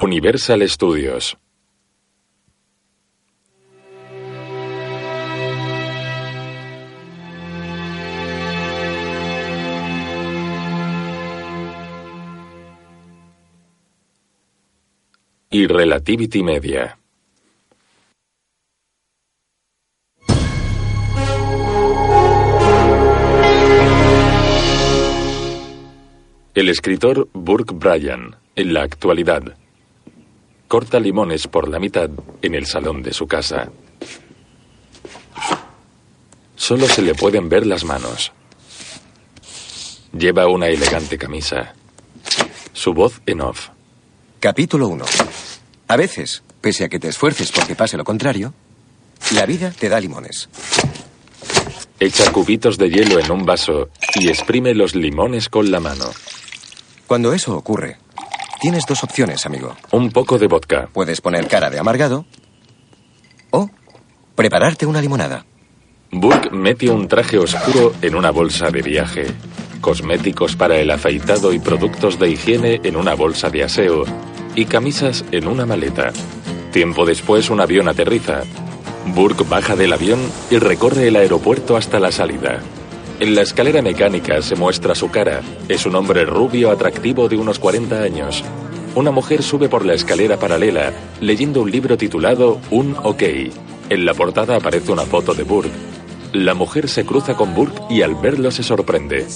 Universal Studios. Y Relativity Media. El escritor Burke Bryan, en la actualidad, corta limones por la mitad en el salón de su casa. Solo se le pueden ver las manos. Lleva una elegante camisa. Su voz en off. Capítulo 1. A veces, pese a que te esfuerces porque pase lo contrario, la vida te da limones. Echa cubitos de hielo en un vaso y exprime los limones con la mano. Cuando eso ocurre, tienes dos opciones, amigo. Un poco de vodka. Puedes poner cara de amargado o prepararte una limonada. Burke mete un traje oscuro en una bolsa de viaje, cosméticos para el afeitado y productos de higiene en una bolsa de aseo y camisas en una maleta. Tiempo después un avión aterriza. Burke baja del avión y recorre el aeropuerto hasta la salida. En la escalera mecánica se muestra su cara. Es un hombre rubio atractivo de unos 40 años. Una mujer sube por la escalera paralela, leyendo un libro titulado Un OK. En la portada aparece una foto de Burke. La mujer se cruza con Burke y al verlo se sorprende.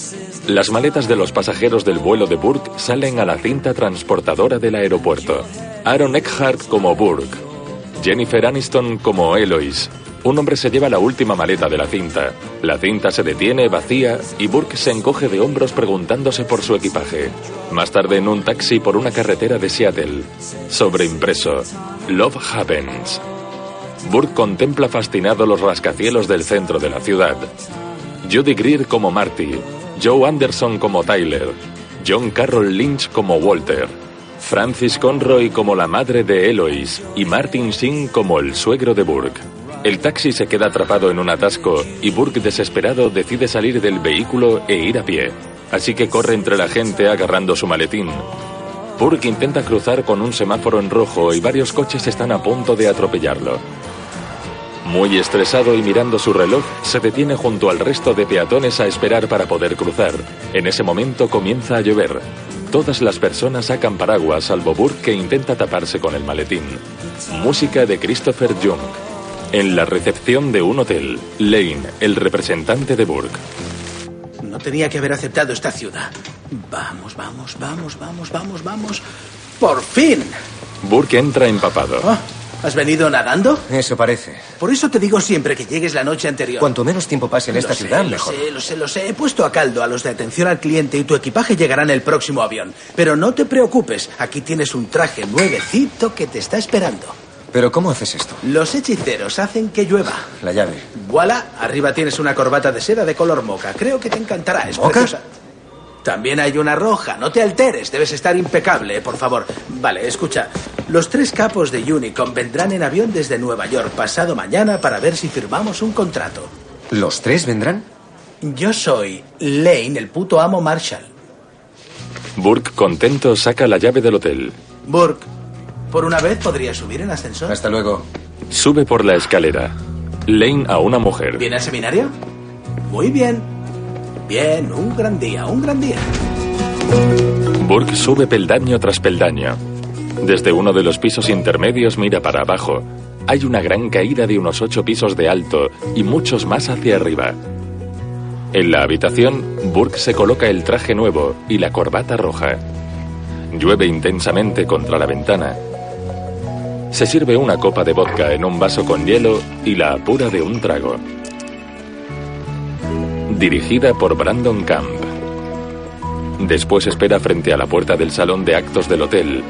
Las maletas de los pasajeros del vuelo de Burke salen a la cinta transportadora del aeropuerto. Aaron Eckhart como Burke. Jennifer Aniston como Eloise. Un hombre se lleva la última maleta de la cinta. La cinta se detiene vacía y Burke se encoge de hombros preguntándose por su equipaje. Más tarde en un taxi por una carretera de Seattle. Sobreimpreso. Love Happens. Burke contempla fascinado los rascacielos del centro de la ciudad. Judy Greer como Marty. Joe Anderson como Tyler. John Carroll Lynch como Walter. Francis Conroy como la madre de Eloise y Martin Singh como el suegro de Burke. El taxi se queda atrapado en un atasco y Burke, desesperado, decide salir del vehículo e ir a pie. Así que corre entre la gente agarrando su maletín. Burke intenta cruzar con un semáforo en rojo y varios coches están a punto de atropellarlo. Muy estresado y mirando su reloj, se detiene junto al resto de peatones a esperar para poder cruzar. En ese momento comienza a llover. Todas las personas sacan paraguas, salvo Burke que intenta taparse con el maletín. Música de Christopher Young. En la recepción de un hotel, Lane, el representante de Burke. No tenía que haber aceptado esta ciudad. Vamos, vamos, vamos, vamos, vamos, vamos. ¡Por fin! Burke entra empapado. Ah, ¿Has venido nadando? Eso parece. Por eso te digo siempre que llegues la noche anterior. Cuanto menos tiempo pase en esta Lo sé, ciudad, lo mejor. sé, lo sé, lo sé. He puesto a caldo a los de atención al cliente y tu equipaje llegará en el próximo avión. Pero no te preocupes, aquí tienes un traje nuevecito que te está esperando. Pero ¿cómo haces esto? Los hechiceros hacen que llueva. La llave. Voilà, arriba tienes una corbata de seda de color moca. Creo que te encantará, es ¿Moca? preciosa. También hay una roja, no te alteres, debes estar impecable, por favor. Vale, escucha. Los tres capos de Unicom vendrán en avión desde Nueva York pasado mañana para ver si firmamos un contrato. ¿Los tres vendrán? Yo soy Lane, el puto amo Marshall. Burke, contento, saca la llave del hotel. Burke, ¿por una vez podría subir en ascensor? Hasta luego. Sube por la escalera. Lane a una mujer. ¿Viene al seminario? Muy bien. Bien, un gran día, un gran día. Burke sube peldaño tras peldaño. Desde uno de los pisos intermedios mira para abajo. Hay una gran caída de unos ocho pisos de alto y muchos más hacia arriba. En la habitación, Burke se coloca el traje nuevo y la corbata roja. Llueve intensamente contra la ventana. Se sirve una copa de vodka en un vaso con hielo y la apura de un trago. Dirigida por Brandon Camp. Después espera frente a la puerta del salón de actos del hotel.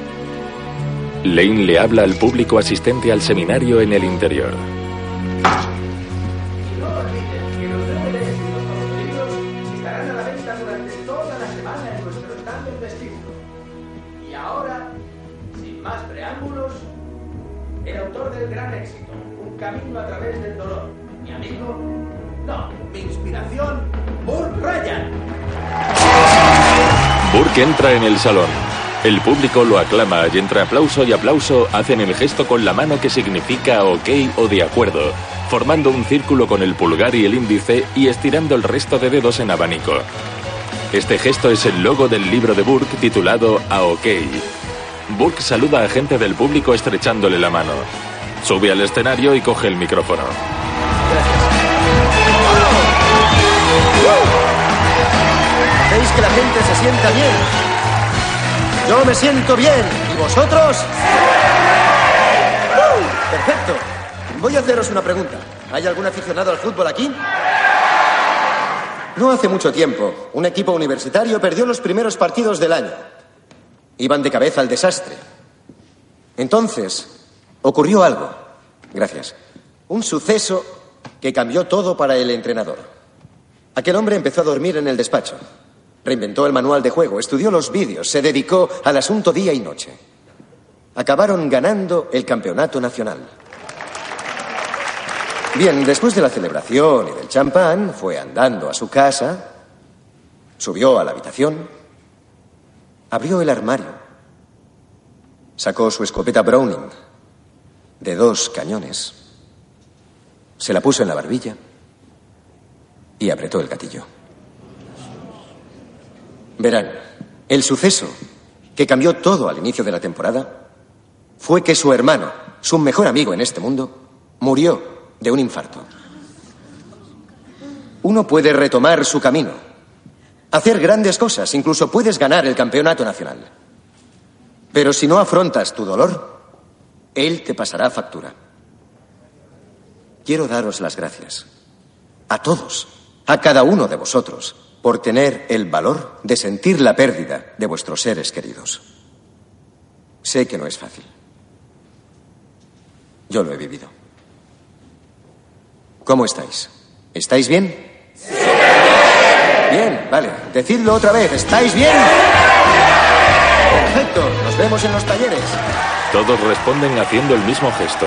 Lane le habla al público asistente al seminario en el interior. Burke entra en el salón. El público lo aclama y entre aplauso y aplauso hacen el gesto con la mano que significa ok o de acuerdo, formando un círculo con el pulgar y el índice y estirando el resto de dedos en abanico. Este gesto es el logo del libro de Burke titulado A OK. Burke saluda a gente del público estrechándole la mano. Sube al escenario y coge el micrófono. Que la gente se sienta bien. Yo me siento bien. ¿Y vosotros? ¡Uh! Perfecto. Voy a haceros una pregunta. ¿Hay algún aficionado al fútbol aquí? No hace mucho tiempo, un equipo universitario perdió los primeros partidos del año. Iban de cabeza al desastre. Entonces, ocurrió algo. Gracias. Un suceso que cambió todo para el entrenador. Aquel hombre empezó a dormir en el despacho. Reinventó el manual de juego, estudió los vídeos, se dedicó al asunto día y noche. Acabaron ganando el campeonato nacional. Bien, después de la celebración y del champán, fue andando a su casa, subió a la habitación, abrió el armario, sacó su escopeta Browning de dos cañones, se la puso en la barbilla y apretó el gatillo. Verán, el suceso que cambió todo al inicio de la temporada fue que su hermano, su mejor amigo en este mundo, murió de un infarto. Uno puede retomar su camino, hacer grandes cosas, incluso puedes ganar el campeonato nacional. Pero si no afrontas tu dolor, él te pasará factura. Quiero daros las gracias a todos, a cada uno de vosotros, por tener el valor de sentir la pérdida de vuestros seres queridos. Sé que no es fácil. Yo lo he vivido. ¿Cómo estáis? ¿Estáis bien? Bien, vale. Decidlo otra vez. ¿Estáis bien? Perfecto. Nos vemos en los talleres. Todos responden haciendo el mismo gesto.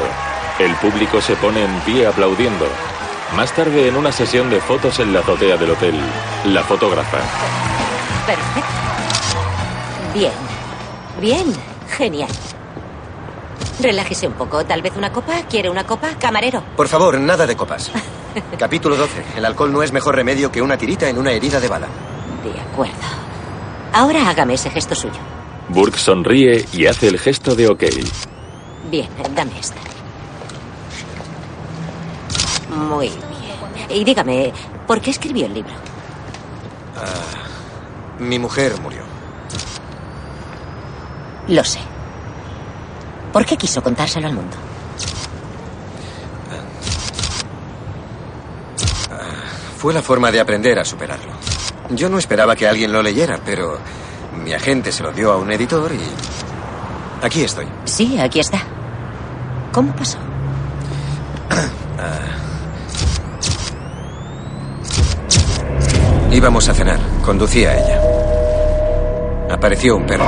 El público se pone en pie aplaudiendo. Más tarde, en una sesión de fotos en la azotea del hotel, la fotógrafa. Perfecto. Bien. Bien. Genial. Relájese un poco. Tal vez una copa. ¿Quiere una copa? Camarero. Por favor, nada de copas. Capítulo 12. El alcohol no es mejor remedio que una tirita en una herida de bala. De acuerdo. Ahora hágame ese gesto suyo. Burke sonríe y hace el gesto de OK. Bien, dame esta. Muy bien. Y dígame, ¿por qué escribió el libro? Mi mujer murió. Lo sé. ¿Por qué quiso contárselo al mundo? Fue la forma de aprender a superarlo. Yo no esperaba que alguien lo leyera, pero mi agente se lo dio a un editor y... Aquí estoy. Sí, aquí está. ¿Cómo pasó? Íbamos a cenar. Conducía ella. Apareció un perro.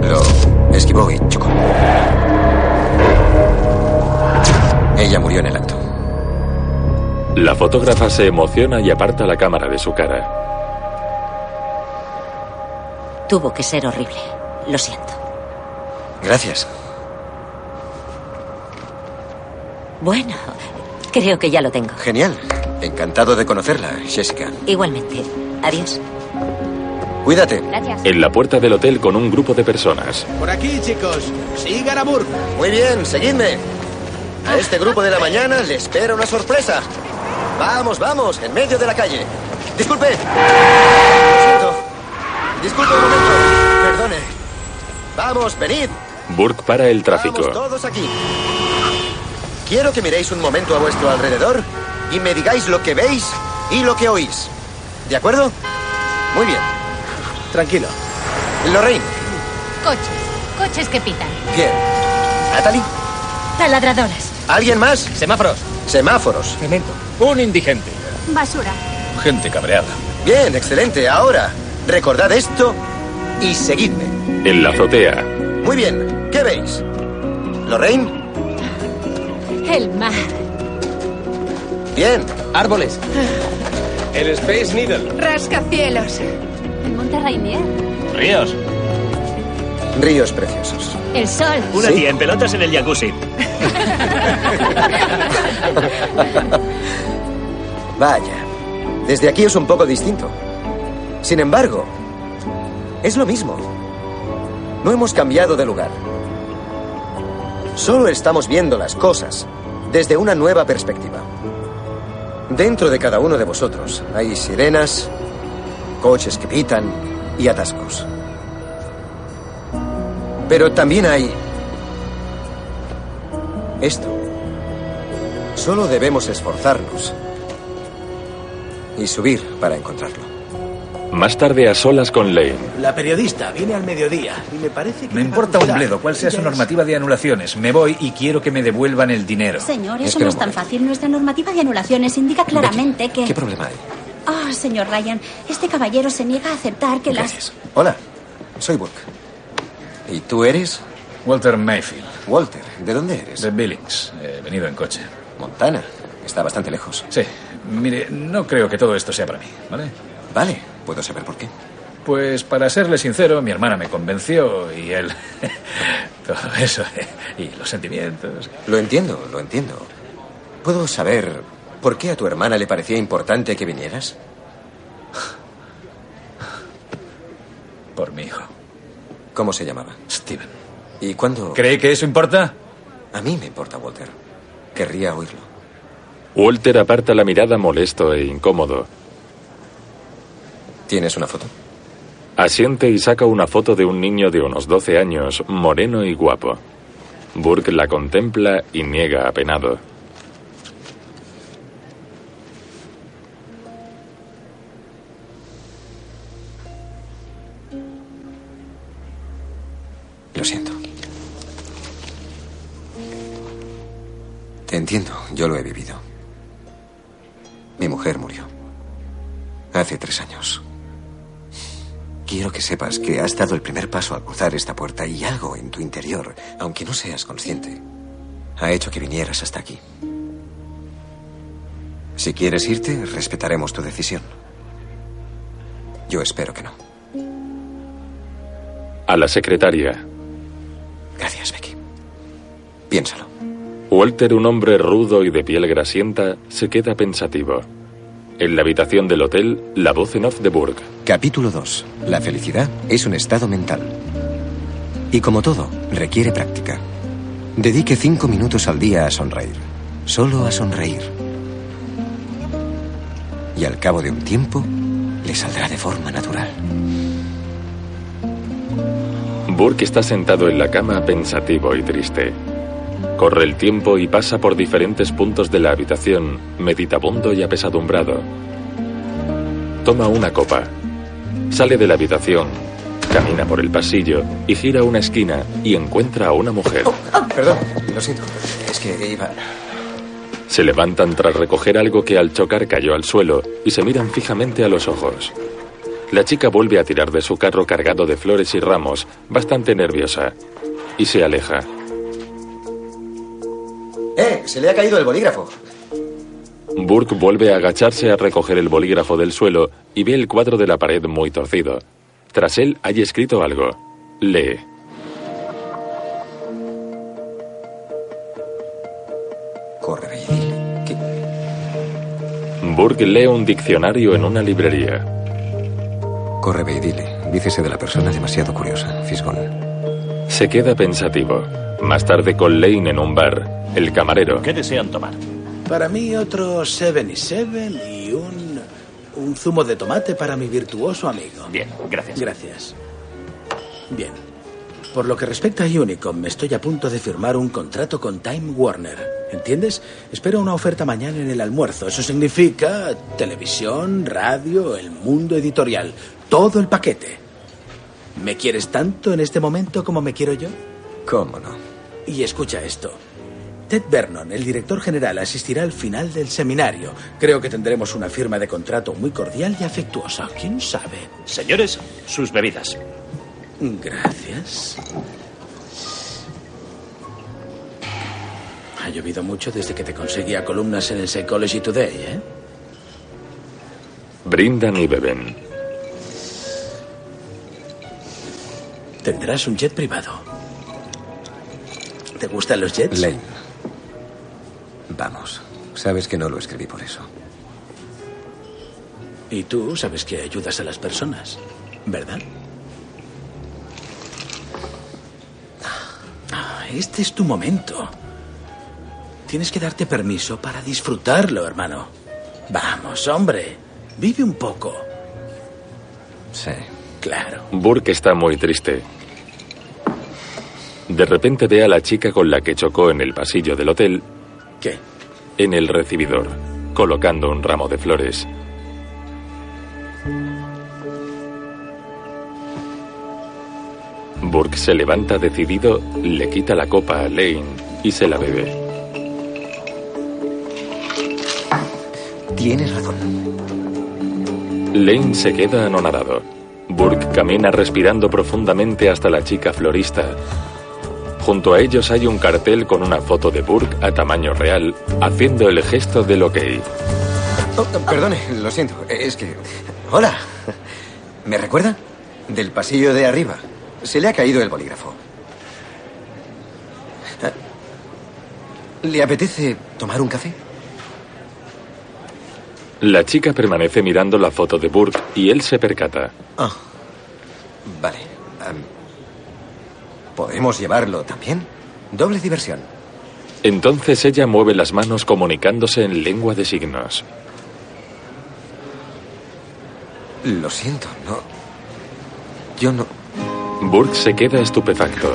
Lo esquivó y chocó. Ella murió en el acto. La fotógrafa se emociona y aparta la cámara de su cara. Tuvo que ser horrible. Lo siento. Gracias. Bueno, creo que ya lo tengo. Genial. Encantado de conocerla, Jessica. Igualmente. Adiós. Cuídate. Gracias. En la puerta del hotel con un grupo de personas. Por aquí, chicos. Sigan a Burke. Muy bien, seguidme. A este grupo de la mañana le espera una sorpresa. Vamos, vamos, en medio de la calle. Disculpe. Lo siento. Disculpe un momento. Perdone. Vamos, venid. Burke para el tráfico. Vamos todos aquí. Quiero que miréis un momento a vuestro alrededor y me digáis lo que veis y lo que oís. ¿De acuerdo? Muy bien. Tranquilo. Lorraine. Coches. Coches que pitan. Bien. Natalie. Taladradoras. ¿Alguien más? Semáforos. Semáforos. Cemento. Un indigente. Basura. Gente cabreada. Bien, excelente. Ahora, recordad esto y seguidme. En la azotea. Muy bien. ¿Qué veis? ¿Lorraine? El mar. Bien. Árboles. El Space Needle. Rascacielos. El Monte Rainier. Ríos. Ríos preciosos. El sol. Una ¿Sí? tía en pelotas en el jacuzzi. Vaya, desde aquí es un poco distinto. Sin embargo, es lo mismo. No hemos cambiado de lugar. Solo estamos viendo las cosas desde una nueva perspectiva. Dentro de cada uno de vosotros hay sirenas, coches que pitan y atascos. Pero también hay esto. Solo debemos esforzarnos y subir para encontrarlo. Más tarde a solas con Lane. La periodista viene al mediodía y me parece que... Me importa un bledo cuál sea su normativa de anulaciones. Me voy y quiero que me devuelvan el dinero. Señor, eso no es tan fácil. Nuestra normativa de anulaciones indica claramente que... ¿Qué problema hay? Ah, señor Ryan, este caballero se niega a aceptar que las... Gracias. Hola, soy Burke. ¿Y tú eres? Walter Mayfield, Walter. ¿De dónde eres? de Billings. He venido en coche. Montana. Está bastante lejos. Sí, mire, no creo que todo esto sea para mí, ¿vale? Vale, ¿puedo saber por qué? Pues para serle sincero, mi hermana me convenció y él... todo eso. Y los sentimientos. Lo entiendo, lo entiendo. ¿Puedo saber por qué a tu hermana le parecía importante que vinieras? Por mi hijo, ¿Cómo se llamaba? Steven. ¿Y cuándo? ¿Cree que eso importa? A mí me importa, Walter. Querría oírlo. Walter aparta la mirada molesto e incómodo. ¿Tienes una foto? Asiente y saca una foto de un niño de unos 12 años, moreno y guapo. Burke la contempla y niega apenado. Lo siento. Te entiendo, yo lo he vivido. Mi mujer murió. Hace tres años. Quiero que sepas que has dado el primer paso al cruzar esta puerta y algo en tu interior, aunque no seas consciente, ha hecho que vinieras hasta aquí. Si quieres irte, respetaremos tu decisión. Yo espero que no. A la secretaria. Gracias, Becky. Piénsalo. Walter, un hombre rudo y de piel grasienta, se queda pensativo. En la habitación del hotel, la voz en off de Burke. Capítulo 2. La felicidad es un estado mental. Y como todo, requiere práctica. Dedique cinco minutos al día a sonreír. Solo a sonreír. Y al cabo de un tiempo, le saldrá de forma natural. Burke está sentado en la cama pensativo y triste. Corre el tiempo y pasa por diferentes puntos de la habitación, meditabundo y apesadumbrado. Toma una copa. Sale de la habitación, camina por el pasillo y gira una esquina y encuentra a una mujer. Perdón, lo siento. Es que iba... Se levantan tras recoger algo que al chocar cayó al suelo y se miran fijamente a los ojos. La chica vuelve a tirar de su carro cargado de flores y ramos, bastante nerviosa, y se aleja. ¡Eh! Se le ha caído el bolígrafo. Burke vuelve a agacharse a recoger el bolígrafo del suelo y ve el cuadro de la pared muy torcido. Tras él hay escrito algo. Lee. Corre, Bailey. ¿Qué? Burke lee un diccionario en una librería. Corre, ve y dile. Dícese de la persona demasiado curiosa, Fisgón. Se queda pensativo. Más tarde con Lane en un bar. El camarero. ¿Qué desean tomar? Para mí otro 77 y un, un zumo de tomate para mi virtuoso amigo. Bien, gracias. Gracias. Bien. Por lo que respecta a Unicom, me estoy a punto de firmar un contrato con Time Warner. ¿Entiendes? Espero una oferta mañana en el almuerzo. Eso significa televisión, radio, el mundo editorial. Todo el paquete. ¿Me quieres tanto en este momento como me quiero yo? ¿Cómo no? Y escucha esto. Ted Vernon, el director general, asistirá al final del seminario. Creo que tendremos una firma de contrato muy cordial y afectuosa. ¿Quién sabe? Señores, sus bebidas. Gracias. Ha llovido mucho desde que te conseguía columnas en el Psychology Today, ¿eh? Brindan y beben. Tendrás un jet privado. ¿Te gustan los jets? Lane. Vamos. Sabes que no lo escribí por eso. Y tú sabes que ayudas a las personas, ¿verdad? Ah, Este es tu momento. Tienes que darte permiso para disfrutarlo, hermano. Vamos, hombre. Vive un poco. Sí. Claro. Burke está muy triste. De repente ve a la chica con la que chocó en el pasillo del hotel. ¿Qué? En el recibidor, colocando un ramo de flores. Burke se levanta decidido, le quita la copa a Lane y se la bebe. Tienes razón. Lane se queda anonadado. Burke camina respirando profundamente hasta la chica florista. Junto a ellos hay un cartel con una foto de Burke a tamaño real, haciendo el gesto del ok. Oh, perdone, lo siento. Es que... Hola. ¿Me recuerda? Del pasillo de arriba. Se le ha caído el bolígrafo. ¿Le apetece tomar un café? La chica permanece mirando la foto de Burke y él se percata. Ah, vale. Am, ¿Podemos llevarlo también? Doble diversión. Entonces ella mueve las manos comunicándose en lengua de signos. Lo siento, no. Yo no. Burke se queda estupefacto.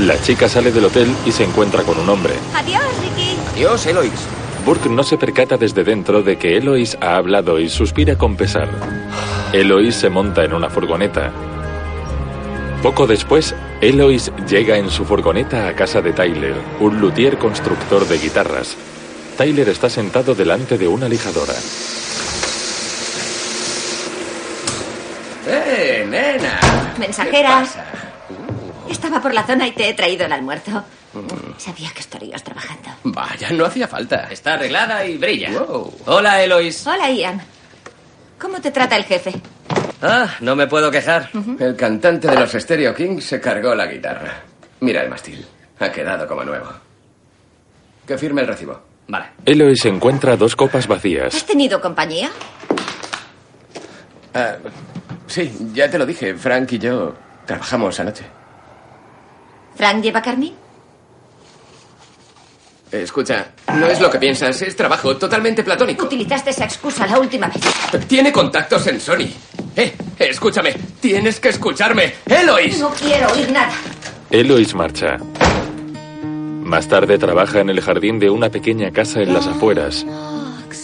La chica sale del hotel y se encuentra con un hombre. Adiós, Ricky. Adiós, Eloís. Burke no se percata desde dentro de que Eloís ha hablado y suspira con pesar. Eloís se monta en una furgoneta. Poco después, Eloís llega en su furgoneta a casa de Tyler, un luthier constructor de guitarras. Tyler está sentado delante de una lijadora. ¡Eh, nena! Mensajeras. Estaba por la zona y te he traído el almuerzo. Sabía que estarías trabajando. Vaya, no hacía falta. Está arreglada y brilla. Wow. Hola, Elois. Hola, Ian. ¿Cómo te trata el jefe? Ah, no me puedo quejar. El cantante de los Stereo Kings se cargó la guitarra. Mira el mástil. Ha quedado como nuevo. Que firme el recibo. Vale. Eloís encuentra dos copas ¿Has vacías. tenido compañía? Ah, sí, ya te lo dije. Frank y yo trabajamos anoche. ¿Frank lleva carmín? Escucha, no es lo que piensas, es trabajo totalmente platónico. Utilizaste esa excusa la última vez. Tiene contactos en Sony. Eh, escúchame, tienes que escucharme. ¡Elois! No quiero oír nada. Eloís marcha. Más tarde trabaja en el jardín de una pequeña casa en las afueras.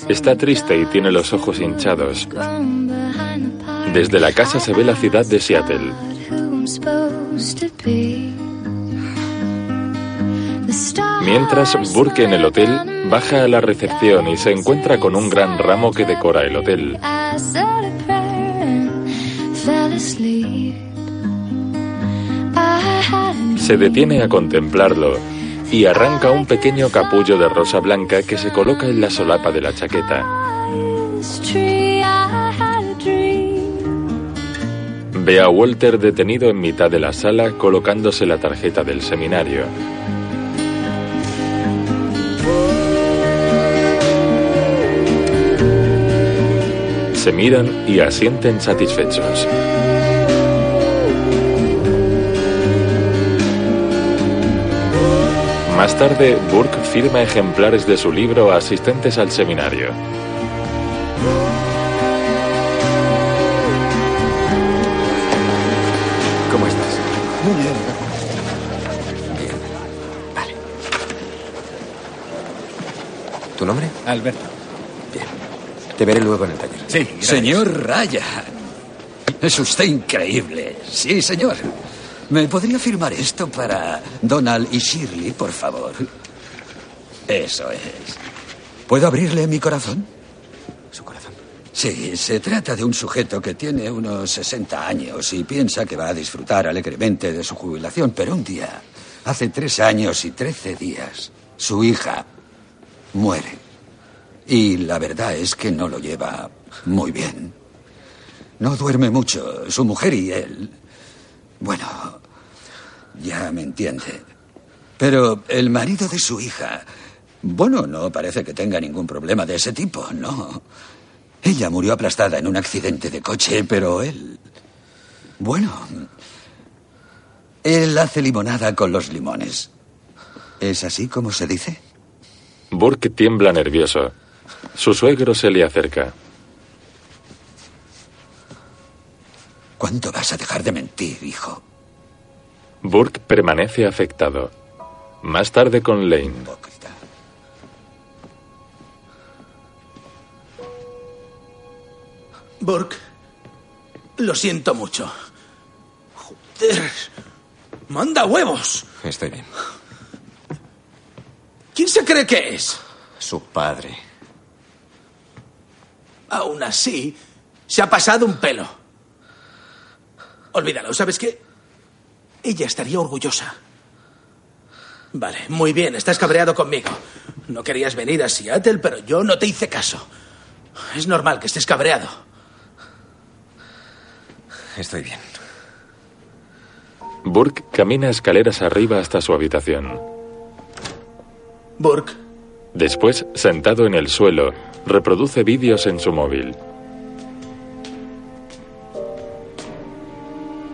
Está triste y tiene los ojos hinchados. Desde la casa se ve la ciudad de Seattle. Mientras Burke en el hotel baja a la recepción y se encuentra con un gran ramo que decora el hotel. Se detiene a contemplarlo y arranca un pequeño capullo de rosa blanca que se coloca en la solapa de la chaqueta. Ve a Walter detenido en mitad de la sala colocándose la tarjeta del seminario. Se miran y asienten satisfechos. Más tarde, Burke firma ejemplares de su libro a asistentes al seminario. ¿Cómo estás? Muy bien. Bien. Vale. ¿Tu nombre? Alberto. Te veré luego en el taller. Sí, gracias. Señor Ryan. Es usted increíble. Sí, señor. ¿Me podría firmar esto para Donald y Shirley, por favor? Eso es. ¿Puedo abrirle mi corazón? Su corazón. Sí, se trata de un sujeto que tiene unos 60 años y piensa que va a disfrutar alegremente de su jubilación, pero un día, hace tres años y trece días, su hija muere. Y la verdad es que no lo lleva muy bien. No duerme mucho. Su mujer y él, bueno, ya me entiende. Pero el marido de su hija, bueno, no parece que tenga ningún problema de ese tipo, no. Ella murió aplastada en un accidente de coche, pero él... Bueno, él hace limonada con los limones. ¿Es así como se dice? Burke tiembla nervioso. Su suegro se le acerca. ¿Cuánto vas a dejar de mentir, hijo? Burke permanece afectado. Más tarde con Lane. Burke, lo siento mucho. Joder. ¡Manda huevos! Estoy bien. ¿Quién se cree que es? Su padre. Aún así, se ha pasado un pelo. Olvídalo, ¿sabes qué? Ella estaría orgullosa. Vale, muy bien, estás cabreado conmigo. No querías venir a Seattle, pero yo no te hice caso. Es normal que estés cabreado. Estoy bien. Burke camina escaleras arriba hasta su habitación. Burke. Después, sentado en el suelo, reproduce vídeos en su móvil.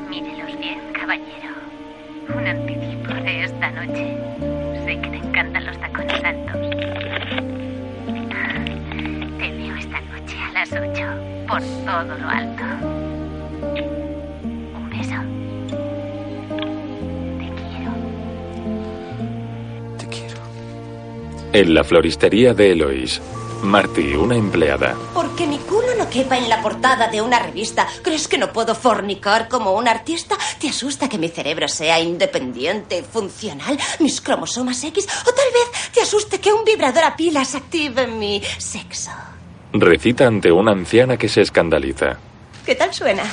Mírelos bien, caballero. Un anticipo de esta noche. Sé que te encantan los tacones altos. Te veo esta noche a las 8 por todo lo alto. Un beso. En la floristería de Eloise, Marty, una empleada, Porque mi culo no quepa en la portada de una revista. ¿Crees que no puedo fornicar como un artista? ¿Te asusta que mi cerebro sea independiente, funcional, mis cromosomas X? ¿O tal vez te asuste que un vibrador a pilas active mi sexo? recita ante una anciana que se escandaliza. ¿Qué tal suena?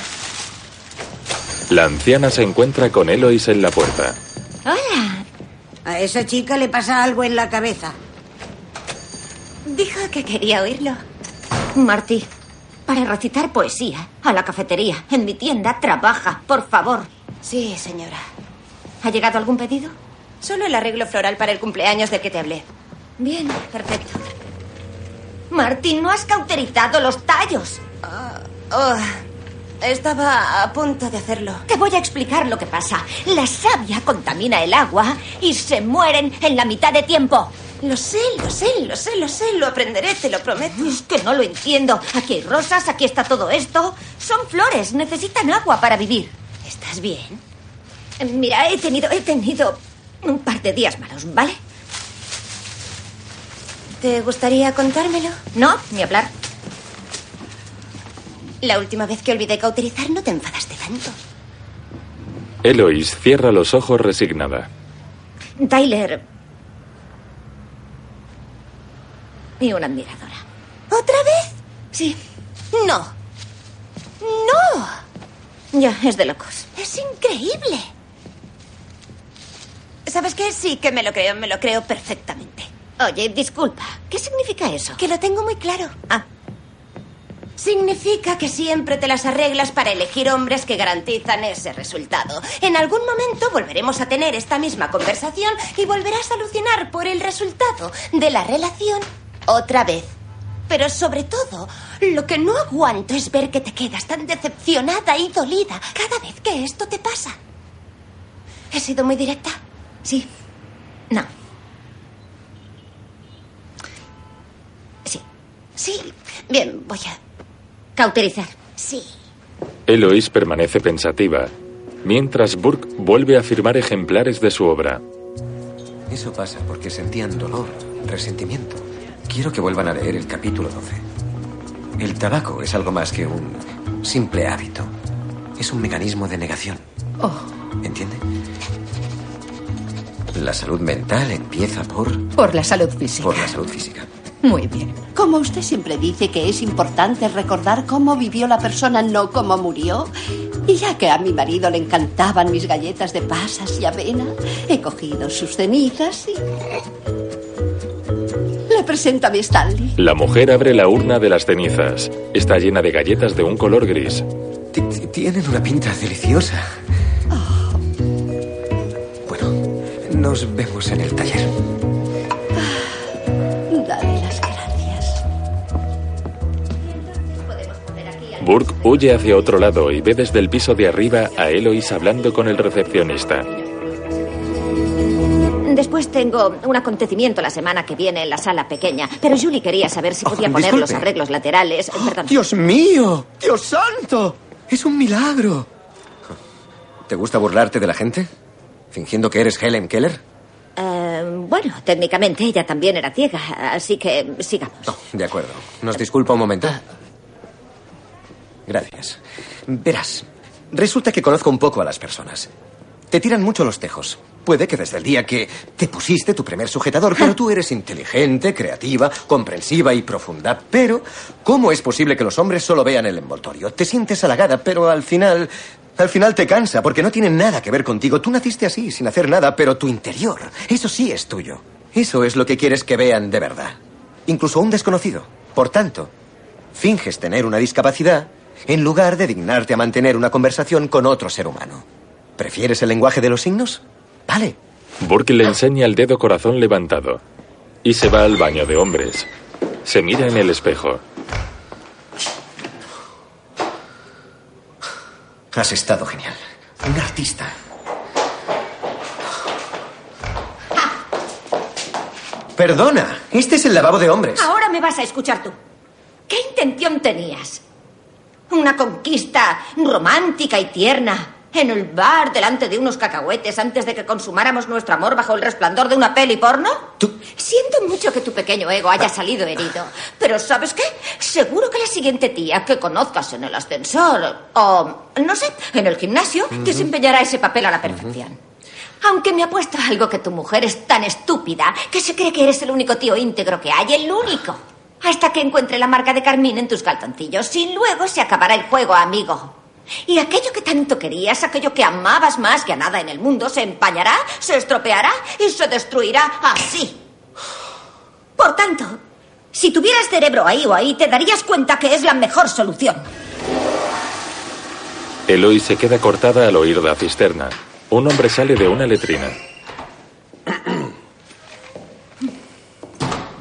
La anciana se encuentra con Eloise en la puerta. Hola. A esa chica le pasa algo en la cabeza. Dijo que quería oírlo. Marty, para recitar poesía, a la cafetería, en mi tienda, trabaja, por favor. Sí, señora. ¿Ha llegado algún pedido? Solo el arreglo floral para el cumpleaños del que te hablé. Bien, perfecto. Marty, no has cauterizado los tallos. oh, estaba a punto de hacerlo. Te voy a explicar lo que pasa. La savia contamina el agua y se mueren en la mitad de tiempo. Lo sé, lo sé, lo sé, lo sé, lo aprenderé, te lo prometo. Es que no lo entiendo. Aquí hay rosas, aquí está todo esto. Son flores, necesitan agua para vivir. ¿Estás bien? Mira, he tenido, he tenido un par de días malos, ¿vale? ¿Te gustaría contármelo? No, ni hablar. La última vez que olvidé cauterizar no te enfadaste tanto. Eloise cierra los ojos resignada. Tyler. Y una admiradora. ¿Otra vez? Sí. No. No. Ya, es de locos. Es increíble. ¿Sabes qué? Sí que me lo creo, me lo creo perfectamente. Oye, disculpa. ¿Qué significa eso? Que lo tengo muy claro. Ah. Significa que siempre te las arreglas para elegir hombres que garantizan ese resultado. En algún momento volveremos a tener esta misma conversación y volverás a alucinar por el resultado de la relación otra vez. Pero sobre todo, lo que no aguanto es ver que te quedas tan decepcionada y dolida cada vez que esto te pasa. ¿He sido muy directa? Sí. No. Sí. Sí. Bien, voy a cauterizar. Sí. Eloise permanece pensativa, mientras Burke vuelve a firmar ejemplares de su obra. Eso pasa porque sentían dolor, resentimiento. Quiero que vuelvan a leer el capítulo 12. El tabaco es algo más que un simple hábito. Es un mecanismo de negación. Oh, ¿Entiende? La salud mental empieza por... por la salud física. por la salud física. Muy bien. Como usted siempre dice que es importante recordar cómo vivió la persona, no cómo murió. Y ya que a mi marido le encantaban mis galletas de pasas y avena, he cogido sus cenizas y... Mi Stanley. La mujer abre la urna de las cenizas. Está llena de galletas de un color gris. Tienen una pinta deliciosa. Nos vemos en el taller. Dale las gracias. Burke huye hacia otro lado y ve desde el piso de arriba a Elois hablando con el recepcionista. Después tengo un acontecimiento la semana que viene en la sala pequeña, pero Julie quería saber si podía poner los arreglos laterales. Perdón. ¡Dios mío! ¡Dios santo! ¡Es un milagro! ¿Te gusta burlarte de la gente? ¿Fingiendo que eres Helen Keller? Eh, bueno, técnicamente ella también era ciega, así que sigamos. De acuerdo. ¿Nos disculpa un momento? Gracias. Verás, resulta que conozco un poco a las personas. Te tiran mucho los tejos. Puede que desde el día que te pusiste tu primer sujetador, pero tú eres inteligente, creativa, comprensiva y profunda. Pero, ¿cómo es posible que los hombres solo vean el envoltorio? Te sientes halagada, pero al final... Al final te cansa, porque no tiene nada que ver contigo. Tú naciste así, sin hacer nada, pero tu interior, eso sí es tuyo. Eso es lo que quieres que vean de verdad. Incluso un desconocido. Por tanto, finges tener una discapacidad en lugar de dignarte a mantener una conversación con otro ser humano. ¿Prefieres el lenguaje de los signos? Vale. Burke le enseña el dedo corazón levantado y se va al baño de hombres. Se mira en el espejo. Has estado genial. Un artista. Perdona, este es el lavabo de hombres. Ahora me vas a escuchar tú. ¿Qué intención tenías? Una conquista romántica y tierna. En el bar, delante de unos cacahuetes, antes de que consumáramos nuestro amor bajo el resplandor de una peli porno. Siento mucho que tu pequeño ego haya salido herido. Pero ¿sabes qué? Seguro que la siguiente tía que conozcas en el ascensor o, no sé, en el gimnasio, desempeñará ese papel a la perfección. Aunque me apuesto a algo que tu mujer es tan estúpida que se cree que eres el único tío íntegro que hay, el único. Hasta que encuentre la marca de carmín en tus calzoncillos y luego se acabará el juego, amigo. Y aquello que tanto querías, aquello que amabas más que a nada en el mundo, se empañará, se estropeará y se destruirá así. Por tanto, si tuvieras cerebro ahí o ahí, te darías cuenta que es la mejor solución. Eloy se queda cortada al oír la cisterna. Un hombre sale de una letrina.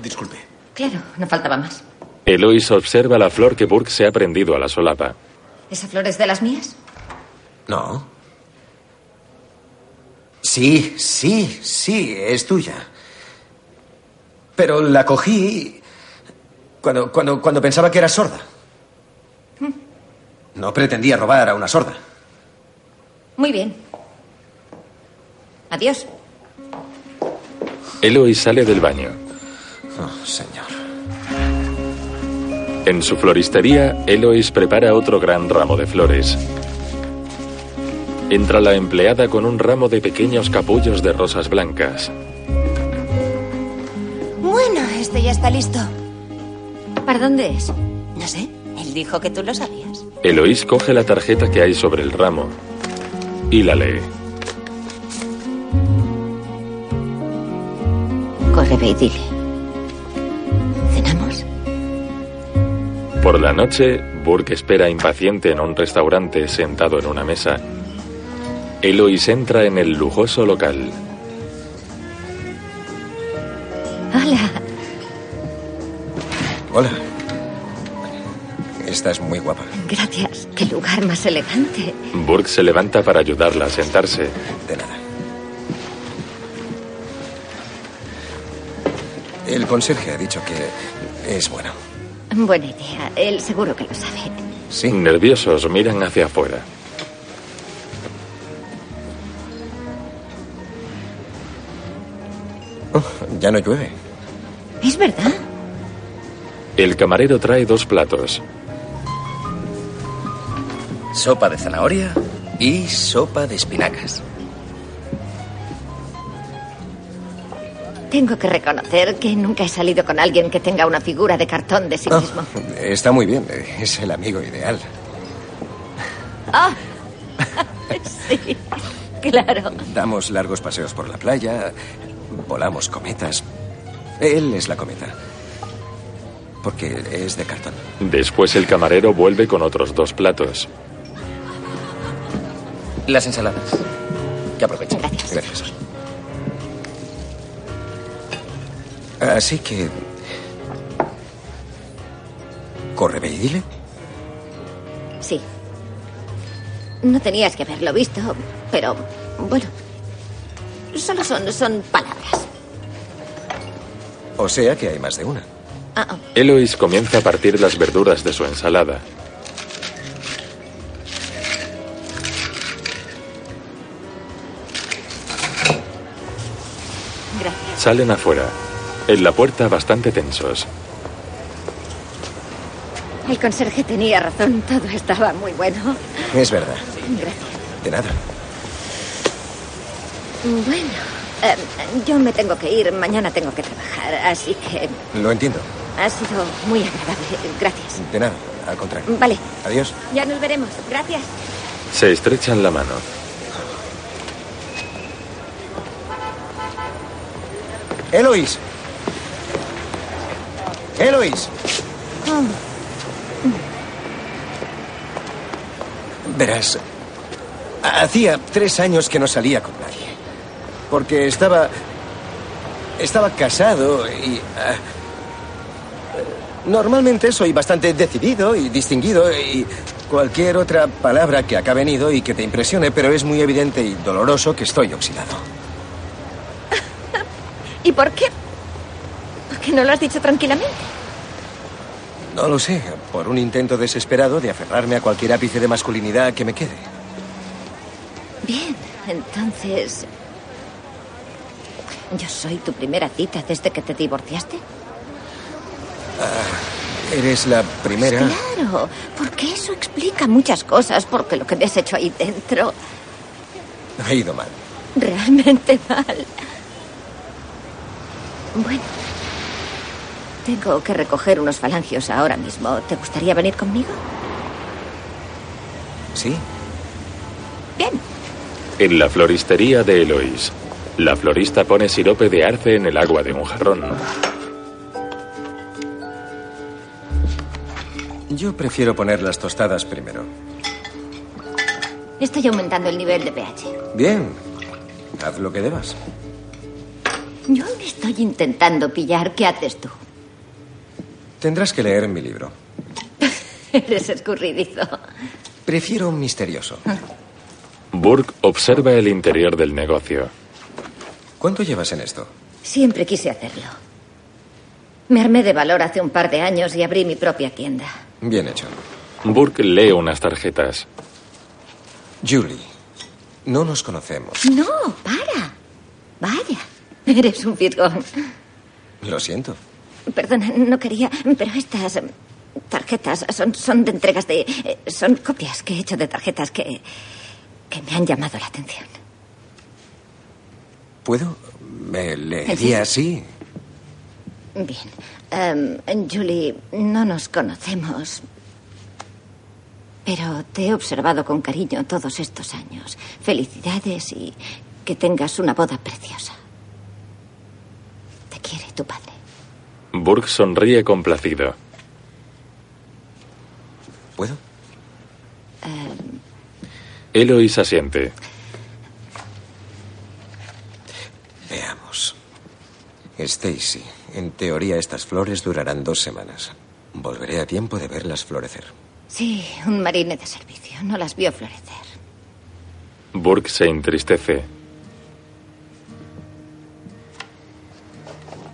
Disculpe. Claro, no faltaba más. Elois observa la flor que Burke se ha prendido a la solapa. ¿Esa flor es de las mías? No. Sí, sí, sí, es tuya. Pero la cogí cuando, cuando, cuando pensaba que era sorda. No pretendía robar a una sorda. Muy bien. Adiós. Eloy sale del baño. Oh, señor. En su floristería, Elois prepara otro gran ramo de flores. Entra la empleada con un ramo de pequeños capullos de rosas blancas. Bueno, este ya está listo. ¿Para dónde es? No sé. Él dijo que tú lo sabías. Eloís coge la tarjeta que hay sobre el ramo y la lee. Corre, ve y dile. Por la noche, Burke espera impaciente en un restaurante sentado en una mesa. Eloís entra en el lujoso local. Hola. Hola. Estás muy guapa. Gracias. Qué lugar más elegante. Burke se levanta para ayudarla a sentarse. De nada. El conserje ha dicho que es bueno. Buena idea. Él seguro que lo sabe. Sí. Nerviosos miran hacia afuera. Oh, ya no llueve. ¿Es verdad? El camarero trae dos platos. Sopa de zanahoria y sopa de espinacas. Tengo que reconocer que nunca he salido con alguien que tenga una figura de cartón de sí Ah, mismo. está muy bien. Es el amigo ideal. Ah, sí, claro. Damos largos paseos por la playa, volamos cometas. Él es la cometa. Porque es de cartón. Después el camarero vuelve con otros dos platos. Las ensaladas. Que aprovechen. Gracias. Gracias. Así que... ¿Corre y dile? Sí. No tenías que haberlo visto, pero bueno. Solo son, son palabras. O sea que hay más de una. Ah, ah. Eloise comienza a partir las verduras de su ensalada. Gracias. Salen afuera. En la puerta bastante tensos. El conserje tenía razón. Todo estaba muy bueno. Es verdad. Gracias. De nada. Bueno, eh, yo me tengo que ir. Mañana tengo que trabajar. Así que Lo entiendo. ha sido muy agradable. Gracias. De nada. Al contrario. Vale. Adiós. Ya nos veremos. Gracias. Se estrechan la mano. Eloís. Eloís. Verás, hacía tres años que no salía con nadie. Porque estaba... Estaba casado y... ah, normalmente soy bastante decidido y distinguido y cualquier otra palabra que acabe en ido y que te impresione, pero es muy evidente y doloroso que estoy oxidado. ¿Y por qué? ¿Por qué no lo has dicho tranquilamente? No lo sé, por un intento desesperado de aferrarme a cualquier ápice de masculinidad que me quede. Bien, entonces... ¿Yo soy tu primera cita desde que te divorciaste? Ah, eres la primera. Claro, porque eso explica muchas cosas, porque lo que me has hecho ahí dentro, Ha ido mal. realmente mal. Bueno, tengo que recoger unos falangios ahora mismo. ¿Te gustaría venir conmigo? ¿Sí? Bien. En la floristería de Eloise. La florista pone sirope de arce en el agua de un jarrón. Yo prefiero poner las tostadas primero. Estoy aumentando el nivel de pH. Bien. Haz lo que debas. Yo me estoy intentando pillar. ¿Qué haces tú? Tendrás que leer mi libro. Eres escurridizo. Prefiero un misterioso. Burke observa el interior del negocio. ¿Cuánto llevas en esto? Siempre quise hacerlo. Me armé de valor hace un par de años y abrí mi propia tienda. Bien hecho. Burke lee unas tarjetas. Julie, no nos conocemos. No, para. Vaya. Eres un fisgón. Lo siento. Perdona, no quería, pero estas tarjetas son, son de entregas de... eh, Son copias que he hecho de tarjetas que... que me han llamado la atención. ¿Puedo? Me leería así. Bien. Em, Julie, no nos conocemos. Pero te he observado con cariño todos estos años. Felicidades y que tengas una boda preciosa. Te quiere tu padre. Burke sonríe complacido. ¿Puedo? Em, Eloise asiente. Veamos. Stacy, en teoría estas flores durarán dos semanas. Volveré a tiempo de verlas florecer. sí, un marine de servicio. No las vio florecer. Burke se entristece.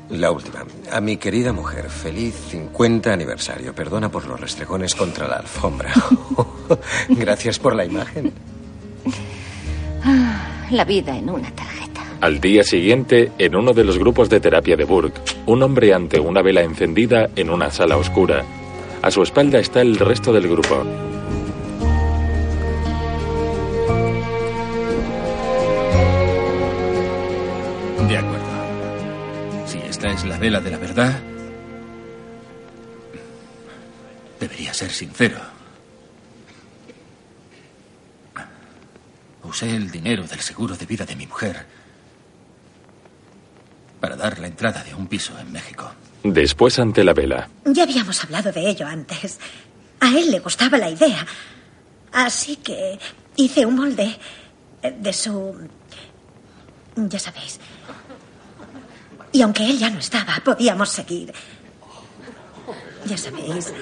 La última. A mi querida mujer, feliz 50 aniversario. Perdona por los restregones contra la alfombra. Gracias por la imagen. Ah, la vida en una tarjeta. Al día siguiente, en uno de los grupos de terapia de Burke, un hombre ante una vela encendida en una sala oscura. A su espalda está el resto del grupo. La vela de la verdad, debería ser sincero. Usé el dinero del seguro de vida de mi mujer para dar la entrada de un piso en México. Después ante la vela. Ya habíamos hablado de ello antes. A él le gustaba la idea. Así que hice un molde de su... Ya sabéis. Y aunque él ya no estaba, podíamos seguir. Ya sabéis.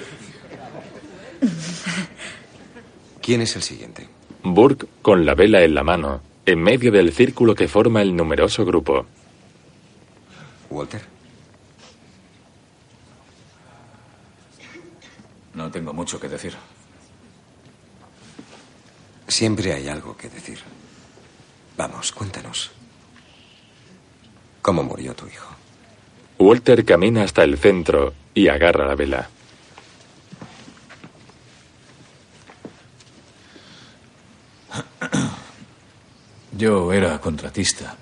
¿Quién es el siguiente? Burke con la vela en la mano, en medio del círculo que forma el numeroso grupo. Walter. No tengo mucho que decir. Siempre hay algo que decir. Vamos, cuéntanos. ¿Cómo murió tu hijo? Walter camina hasta el centro y agarra la vela. Yo era contratista.